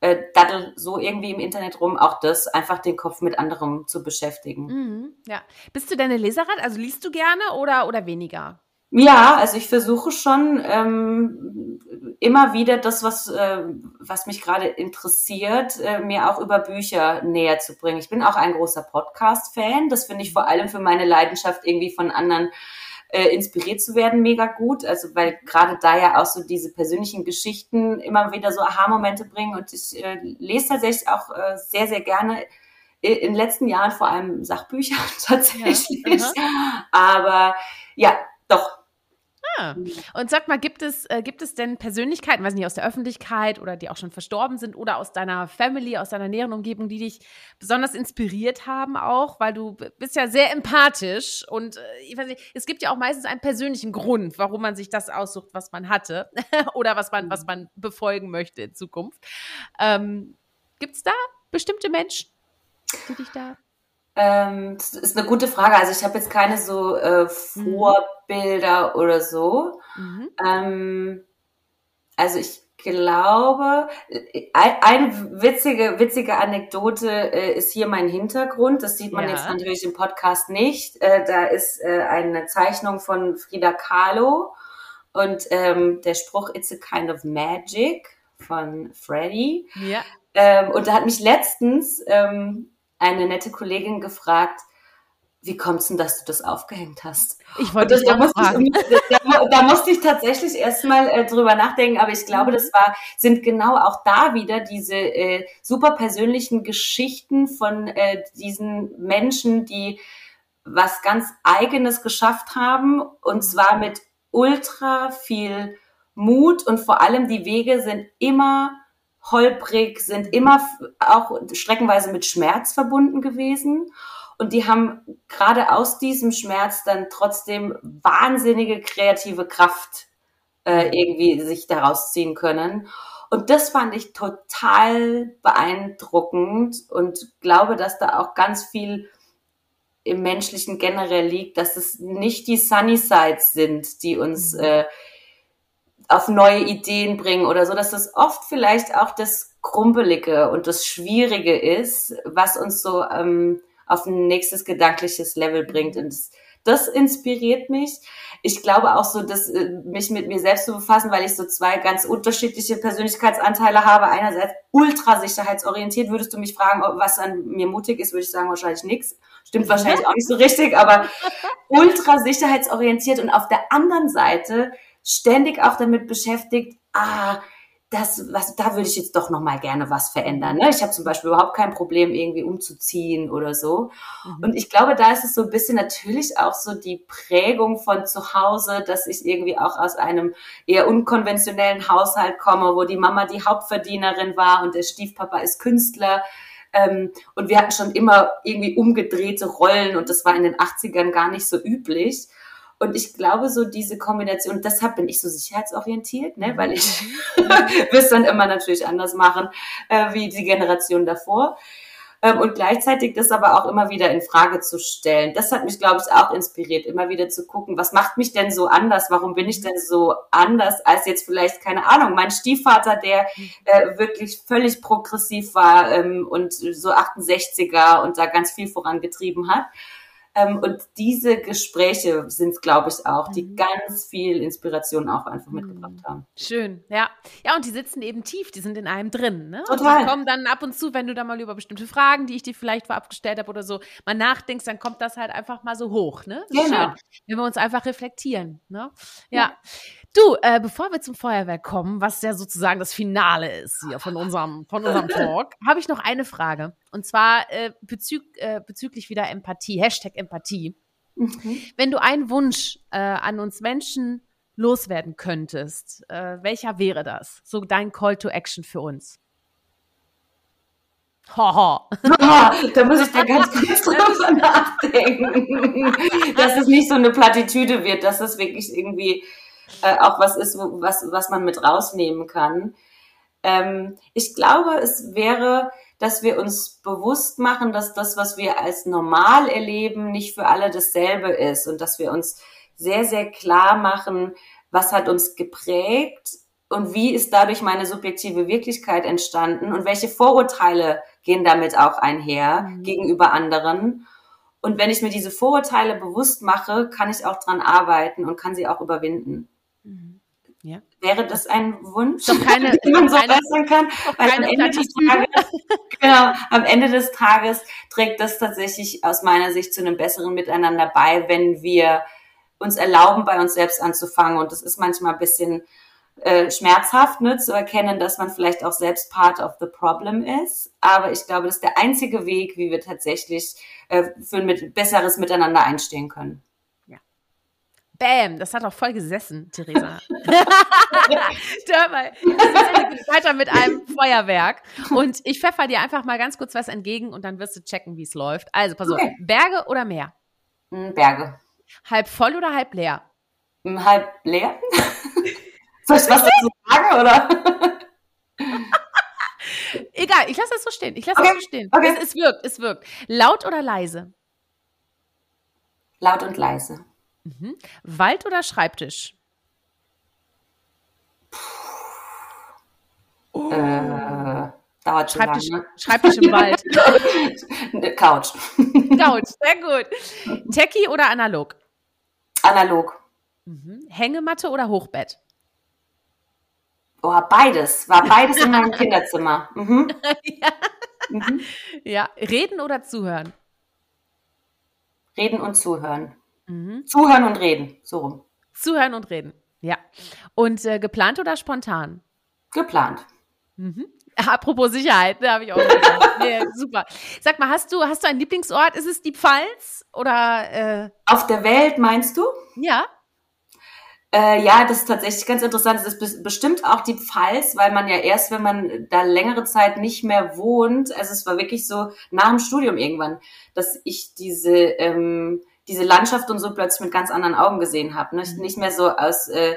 äh, daddel so irgendwie im Internet rum, auch das, einfach den Kopf mit anderem zu beschäftigen. Mhm, ja. Bist du deine Leserin? Also liest du gerne oder, oder weniger? Ja, also ich versuche schon ähm, immer wieder das, was, äh, was mich gerade interessiert, äh, mir auch über Bücher näher zu bringen. Ich bin auch ein großer Podcast-Fan. Das finde ich vor allem für meine Leidenschaft, irgendwie von anderen äh, inspiriert zu werden, mega gut. Also weil gerade da ja auch so diese persönlichen Geschichten immer wieder so Aha-Momente bringen. Und ich äh, lese tatsächlich auch äh, sehr, sehr gerne in den letzten Jahren vor allem Sachbücher tatsächlich. Ja, Aber ja, doch, Ah. Und sag mal, gibt es, äh, gibt es denn Persönlichkeiten, weiß nicht, aus der Öffentlichkeit oder die auch schon verstorben sind oder aus deiner Family, aus deiner näheren Umgebung, die dich besonders inspiriert haben auch, weil du bist ja sehr empathisch und äh, ich weiß nicht, es gibt ja auch meistens einen persönlichen Grund, warum man sich das aussucht, was man hatte oder was man, was man befolgen möchte in Zukunft. Ähm, gibt es da bestimmte Menschen, die dich da ähm, das ist eine gute Frage. Also ich habe jetzt keine so äh, mhm. Vorbilder mhm. oder so. Mhm. Ähm, also ich glaube, ein, eine witzige, witzige Anekdote äh, ist hier mein Hintergrund. Das sieht man ja. jetzt natürlich im Podcast nicht. Äh, da ist äh, eine Zeichnung von Frida Kahlo Und ähm, der Spruch It's a kind of magic von Freddy. Ja. Ähm, und da hat mich letztens ähm, eine nette Kollegin gefragt, wie kommt's denn, dass du das aufgehängt hast? Ich wollte das, da, musste ich, da, da, musste ich tatsächlich erstmal äh, drüber nachdenken, aber ich glaube, mhm. das war, sind genau auch da wieder diese äh, super persönlichen Geschichten von äh, diesen Menschen, die was ganz Eigenes geschafft haben und zwar mit ultra viel Mut und vor allem die Wege sind immer holprig, sind immer auch streckenweise mit Schmerz verbunden gewesen. Und die haben gerade aus diesem Schmerz dann trotzdem wahnsinnige kreative Kraft äh, irgendwie sich daraus ziehen können. Und das fand ich total beeindruckend und glaube, dass da auch ganz viel im Menschlichen generell liegt, dass es nicht die Sunny Sides sind, die uns mhm. äh, auf neue Ideen bringen oder so, dass das oft vielleicht auch das Krumpelige und das Schwierige ist, was uns so ähm, auf ein nächstes gedankliches Level bringt. Und das, das inspiriert mich. Ich glaube auch so, dass äh, mich mit mir selbst zu befassen, weil ich so zwei ganz unterschiedliche Persönlichkeitsanteile habe. Einerseits ultra sicherheitsorientiert. Würdest du mich fragen, was an mir mutig ist, würde ich sagen wahrscheinlich nichts. Stimmt wahrscheinlich auch nicht so richtig, aber ultra sicherheitsorientiert und auf der anderen Seite ständig auch damit beschäftigt, ah, das, was, da würde ich jetzt doch noch mal gerne was verändern. Ne? Ich habe zum Beispiel überhaupt kein Problem, irgendwie umzuziehen oder so. Mhm. Und ich glaube, da ist es so ein bisschen natürlich auch so die Prägung von zu Hause, dass ich irgendwie auch aus einem eher unkonventionellen Haushalt komme, wo die Mama die Hauptverdienerin war und der Stiefpapa ist Künstler. Ähm, und wir hatten schon immer irgendwie umgedrehte Rollen und das war in den 80ern gar nicht so üblich. Und ich glaube, so diese Kombination, deshalb bin ich so sicherheitsorientiert, ne, weil ich mhm. will es dann immer natürlich anders machen, äh, wie die Generation davor. Ähm, und gleichzeitig das aber auch immer wieder in Frage zu stellen. Das hat mich, glaube ich, auch inspiriert, immer wieder zu gucken, was macht mich denn so anders? Warum bin ich denn so anders als jetzt vielleicht, keine Ahnung, mein Stiefvater, der äh, wirklich völlig progressiv war ähm, und so 68er und da ganz viel vorangetrieben hat. Ähm, und diese Gespräche sind, glaube ich, auch, die mhm. ganz viel Inspiration auch einfach mitgebracht mhm. haben. Schön, ja. Ja, und die sitzen eben tief, die sind in einem drin. Ne? Total. Und die kommen dann ab und zu, wenn du da mal über bestimmte Fragen, die ich dir vielleicht vorab gestellt habe oder so, mal nachdenkst, dann kommt das halt einfach mal so hoch. Ne? Genau. Schön, wenn wir uns einfach reflektieren. Ne? ja. ja. Du, äh, bevor wir zum Feuerwerk kommen, was ja sozusagen das Finale ist hier von unserem, von unserem Talk, habe ich noch eine Frage. Und zwar äh, bezüg, äh, bezüglich wieder Empathie, Hashtag Empathie. Mhm. Wenn du einen Wunsch äh, an uns Menschen loswerden könntest, äh, welcher wäre das? So dein Call to Action für uns. Haha. da muss ich da ganz kurz drüber nachdenken. dass es nicht so eine Plattitüde wird, dass es wirklich irgendwie äh, auch was ist, wo, was, was man mit rausnehmen kann. Ähm, ich glaube, es wäre, dass wir uns bewusst machen, dass das, was wir als normal erleben, nicht für alle dasselbe ist und dass wir uns sehr, sehr klar machen, was hat uns geprägt und wie ist dadurch meine subjektive Wirklichkeit entstanden und welche Vorurteile gehen damit auch einher mhm. gegenüber anderen. Und wenn ich mir diese Vorurteile bewusst mache, kann ich auch dran arbeiten und kann sie auch überwinden. Ja. Wäre das ein Wunsch, doch keine, den man so keine, äußern kann? Weil am Ende, des Tages, genau, am Ende des Tages trägt das tatsächlich aus meiner Sicht zu einem besseren Miteinander bei, wenn wir uns erlauben, bei uns selbst anzufangen. Und das ist manchmal ein bisschen äh, schmerzhaft, ne, zu erkennen, dass man vielleicht auch selbst part of the problem ist. Aber ich glaube, das ist der einzige Weg, wie wir tatsächlich äh, für ein mit, besseres Miteinander einstehen können. Bam, das hat auch voll gesessen, Theresa. Hör mal, weiter mit einem Feuerwerk. Und ich pfeffer dir einfach mal ganz kurz was entgegen und dann wirst du checken, wie es läuft. Also, pass okay. auf. Berge oder Meer? Hm, Berge. Halb voll oder halb leer? Hm, halb leer? Soll ich was dazu sagen, oder? Egal, ich lasse das so stehen. Ich lasse okay. das so stehen. Okay. Es, es wirkt, es wirkt. Laut oder leise? Laut und leise. Mhm. Wald oder Schreibtisch? Oh. Äh, dauert Schreibtisch, lange. Schreibtisch im Wald. Couch. Couch, sehr gut. Techie oder analog? Analog. Mhm. Hängematte oder Hochbett? Oh, beides. War beides in meinem Kinderzimmer. Mhm. ja. Mhm. ja. Reden oder zuhören? Reden und zuhören. Mhm. Zuhören und reden. So rum. Zuhören und reden. Ja. Und äh, geplant oder spontan? Geplant. Mhm. Apropos Sicherheit, ne, habe ich auch nee, super. Sag mal, hast du, hast du einen Lieblingsort? Ist es die Pfalz oder? Äh... Auf der Welt meinst du? Ja. Äh, ja, das ist tatsächlich ganz interessant. Es ist bestimmt auch die Pfalz, weil man ja erst, wenn man da längere Zeit nicht mehr wohnt, also es war wirklich so nach dem Studium irgendwann, dass ich diese ähm, diese Landschaft und so plötzlich mit ganz anderen Augen gesehen habe. Ne? Nicht mehr so aus äh,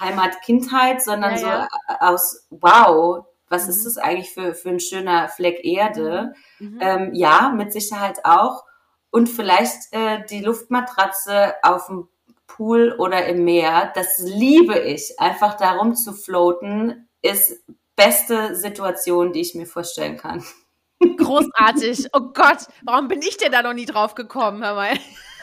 Heimat, Kindheit, sondern ja, so ja. aus Wow, was mhm. ist das eigentlich für, für ein schöner Fleck Erde? Mhm. mhm. Ähm, ja, mit Sicherheit auch. Und vielleicht äh, die Luftmatratze auf dem Pool oder im Meer, das liebe ich. Einfach darum zu floaten, ist beste Situation, die ich mir vorstellen kann. Großartig. Oh Gott, warum bin ich denn da noch nie drauf gekommen, Hör mal.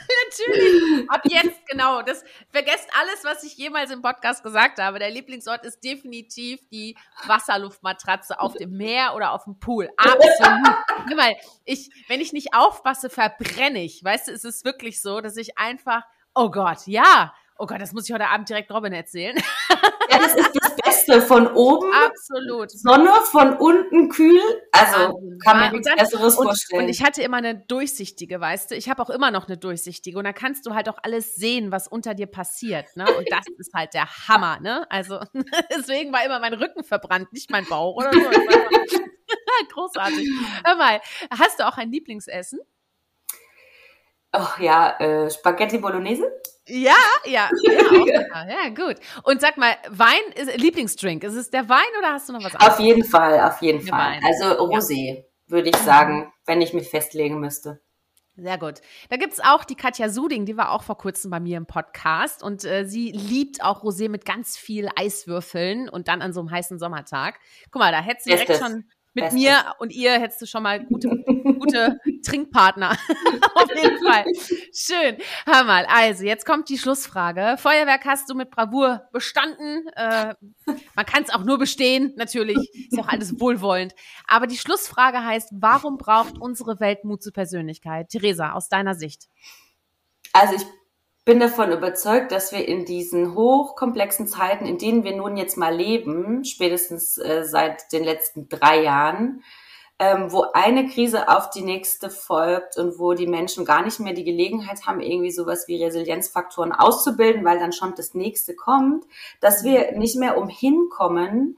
Natürlich. Ab jetzt, genau. Das vergesst alles, was ich jemals im Podcast gesagt habe. Der Lieblingsort ist definitiv die Wasserluftmatratze auf dem Meer oder auf dem Pool. Absolut. Mal, ich, wenn ich nicht aufpasse, verbrenne ich. Weißt du, es ist wirklich so, dass ich einfach, oh Gott, ja. Oh Gott, das muss ich heute Abend direkt Robin erzählen. Ja, das ist das Beste. Von oben Absolut. Sonne, von unten kühl. Also kann man nichts Besseres und, vorstellen. Und ich hatte immer eine durchsichtige, weißt du. Ich habe auch immer noch eine durchsichtige. Und da kannst du halt auch alles sehen, was unter dir passiert. Ne? Und das ist halt der Hammer. Ne? Also deswegen war immer mein Rücken verbrannt, nicht mein Bauch oder so. Großartig. Hör mal, hast du auch ein Lieblingsessen? Ach ja, äh, Spaghetti Bolognese. Ja, ja, ja, ja, gut. Und sag mal, Wein ist Lieblingsdrink. Ist es der Wein oder hast du noch was anderes? Auf jeden Fall, auf jeden der Fall. Wein. Also Rosé, ja. würde ich sagen, wenn ich mich festlegen müsste. Sehr gut. Da gibt's auch die Katja Suding, die war auch vor kurzem bei mir im Podcast und äh, sie liebt auch Rosé mit ganz viel Eiswürfeln und dann an so einem heißen Sommertag. Guck mal, da hättest du direkt schon mit Bestes. mir und ihr hättest du schon mal gute, gute Trinkpartner. Auf jeden Fall. Schön. Hör mal, also jetzt kommt die Schlussfrage. Feuerwerk hast du mit Bravour bestanden. Äh, man kann es auch nur bestehen, natürlich. Ist ja auch alles wohlwollend. Aber die Schlussfrage heißt, warum braucht unsere Welt Mut zur Persönlichkeit? Theresa, aus deiner Sicht. Also ich bin davon überzeugt, dass wir in diesen hochkomplexen Zeiten, in denen wir nun jetzt mal leben, spätestens äh, seit den letzten drei Jahren, ähm, wo eine Krise auf die nächste folgt und wo die Menschen gar nicht mehr die Gelegenheit haben, irgendwie sowas wie Resilienzfaktoren auszubilden, weil dann schon das nächste kommt, dass wir nicht mehr umhin kommen,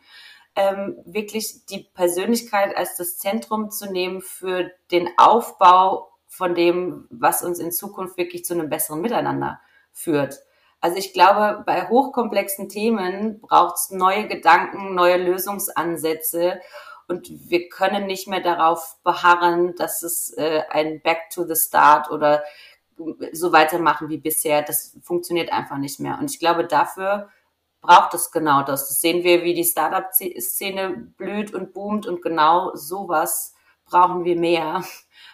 ähm, wirklich die Persönlichkeit als das Zentrum zu nehmen für den Aufbau von dem, was uns in Zukunft wirklich zu einem besseren Miteinander führt. Also ich glaube, bei hochkomplexen Themen braucht es neue Gedanken, neue Lösungsansätze und wir können nicht mehr darauf beharren, dass es äh, ein Back to the Start oder so weitermachen wie bisher. Das funktioniert einfach nicht mehr. Und ich glaube, dafür braucht es genau das. Das sehen wir, wie die Startup-Szene blüht und boomt und genau sowas brauchen wir mehr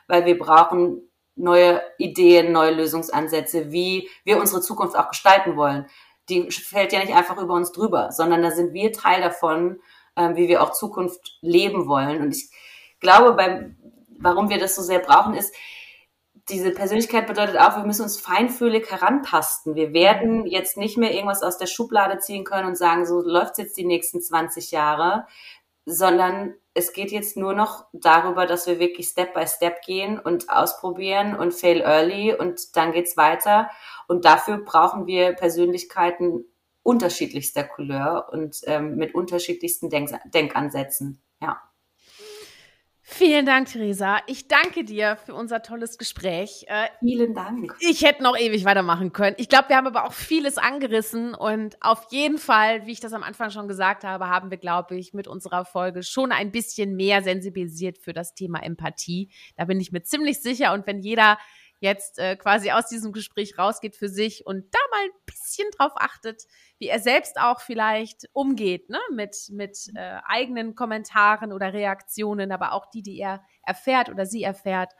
weil wir brauchen neue Ideen, neue Lösungsansätze, wie wir unsere Zukunft auch gestalten wollen. Die fällt ja nicht einfach über uns drüber, sondern da sind wir Teil davon, äh, wie wir auch Zukunft leben wollen. Und ich glaube, beim, warum wir das so sehr brauchen, ist, diese Persönlichkeit bedeutet auch, wir müssen uns feinfühlig herantasten. Wir werden jetzt nicht mehr irgendwas aus der Schublade ziehen können und sagen, so läuft's jetzt die nächsten 20 Jahre, sondern es geht jetzt nur noch darüber, dass wir wirklich Step by Step gehen und ausprobieren und fail early und dann geht's weiter. Und dafür brauchen wir Persönlichkeiten unterschiedlichster Couleur und ähm, mit unterschiedlichsten Denk Denkansätzen. Ja. Vielen Dank, Theresa. Ich danke dir für unser tolles Gespräch. Äh, Vielen Dank. Ich hätte noch ewig weitermachen können. Ich glaube, wir haben aber auch vieles angerissen und auf jeden Fall, wie ich das am Anfang schon gesagt habe, haben wir, glaube ich, mit unserer Folge schon ein bisschen mehr sensibilisiert für das Thema Empathie. Da bin ich mir ziemlich sicher. Und wenn jeder jetzt äh, quasi aus diesem Gespräch rausgeht für sich und da mal ein bisschen drauf achtet, wie er selbst auch vielleicht umgeht, ne, mit, mit äh, eigenen Kommentaren oder Reaktionen, aber auch die, die er erfährt oder sie erfährt,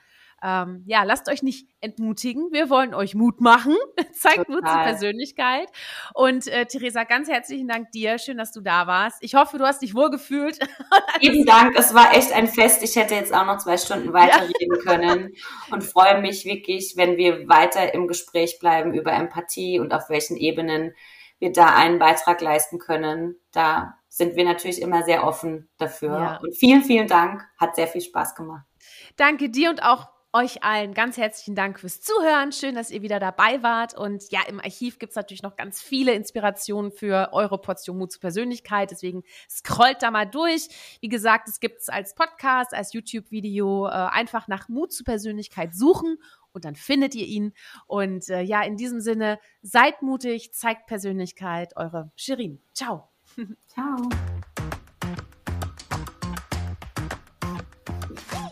ähm, ja, lasst euch nicht entmutigen. Wir wollen euch Mut machen. Zeigt Total. Mut zur Persönlichkeit. Und äh, Theresa, ganz herzlichen Dank dir. Schön, dass du da warst. Ich hoffe, du hast dich wohlgefühlt. Vielen Dank. Es war echt ein Fest. Ich hätte jetzt auch noch zwei Stunden weiterreden ja. können und freue mich wirklich, wenn wir weiter im Gespräch bleiben über Empathie und auf welchen Ebenen wir da einen Beitrag leisten können. Da sind wir natürlich immer sehr offen dafür. Ja. Und vielen, vielen Dank. Hat sehr viel Spaß gemacht. Danke dir und auch euch allen ganz herzlichen Dank fürs Zuhören. Schön, dass ihr wieder dabei wart. Und ja, im Archiv gibt es natürlich noch ganz viele Inspirationen für eure Portion Mut zur Persönlichkeit. Deswegen scrollt da mal durch. Wie gesagt, es gibt es als Podcast, als YouTube-Video. Äh, einfach nach Mut zur Persönlichkeit suchen und dann findet ihr ihn. Und äh, ja, in diesem Sinne, seid mutig, zeigt Persönlichkeit. Eure Shirin. Ciao. Ciao.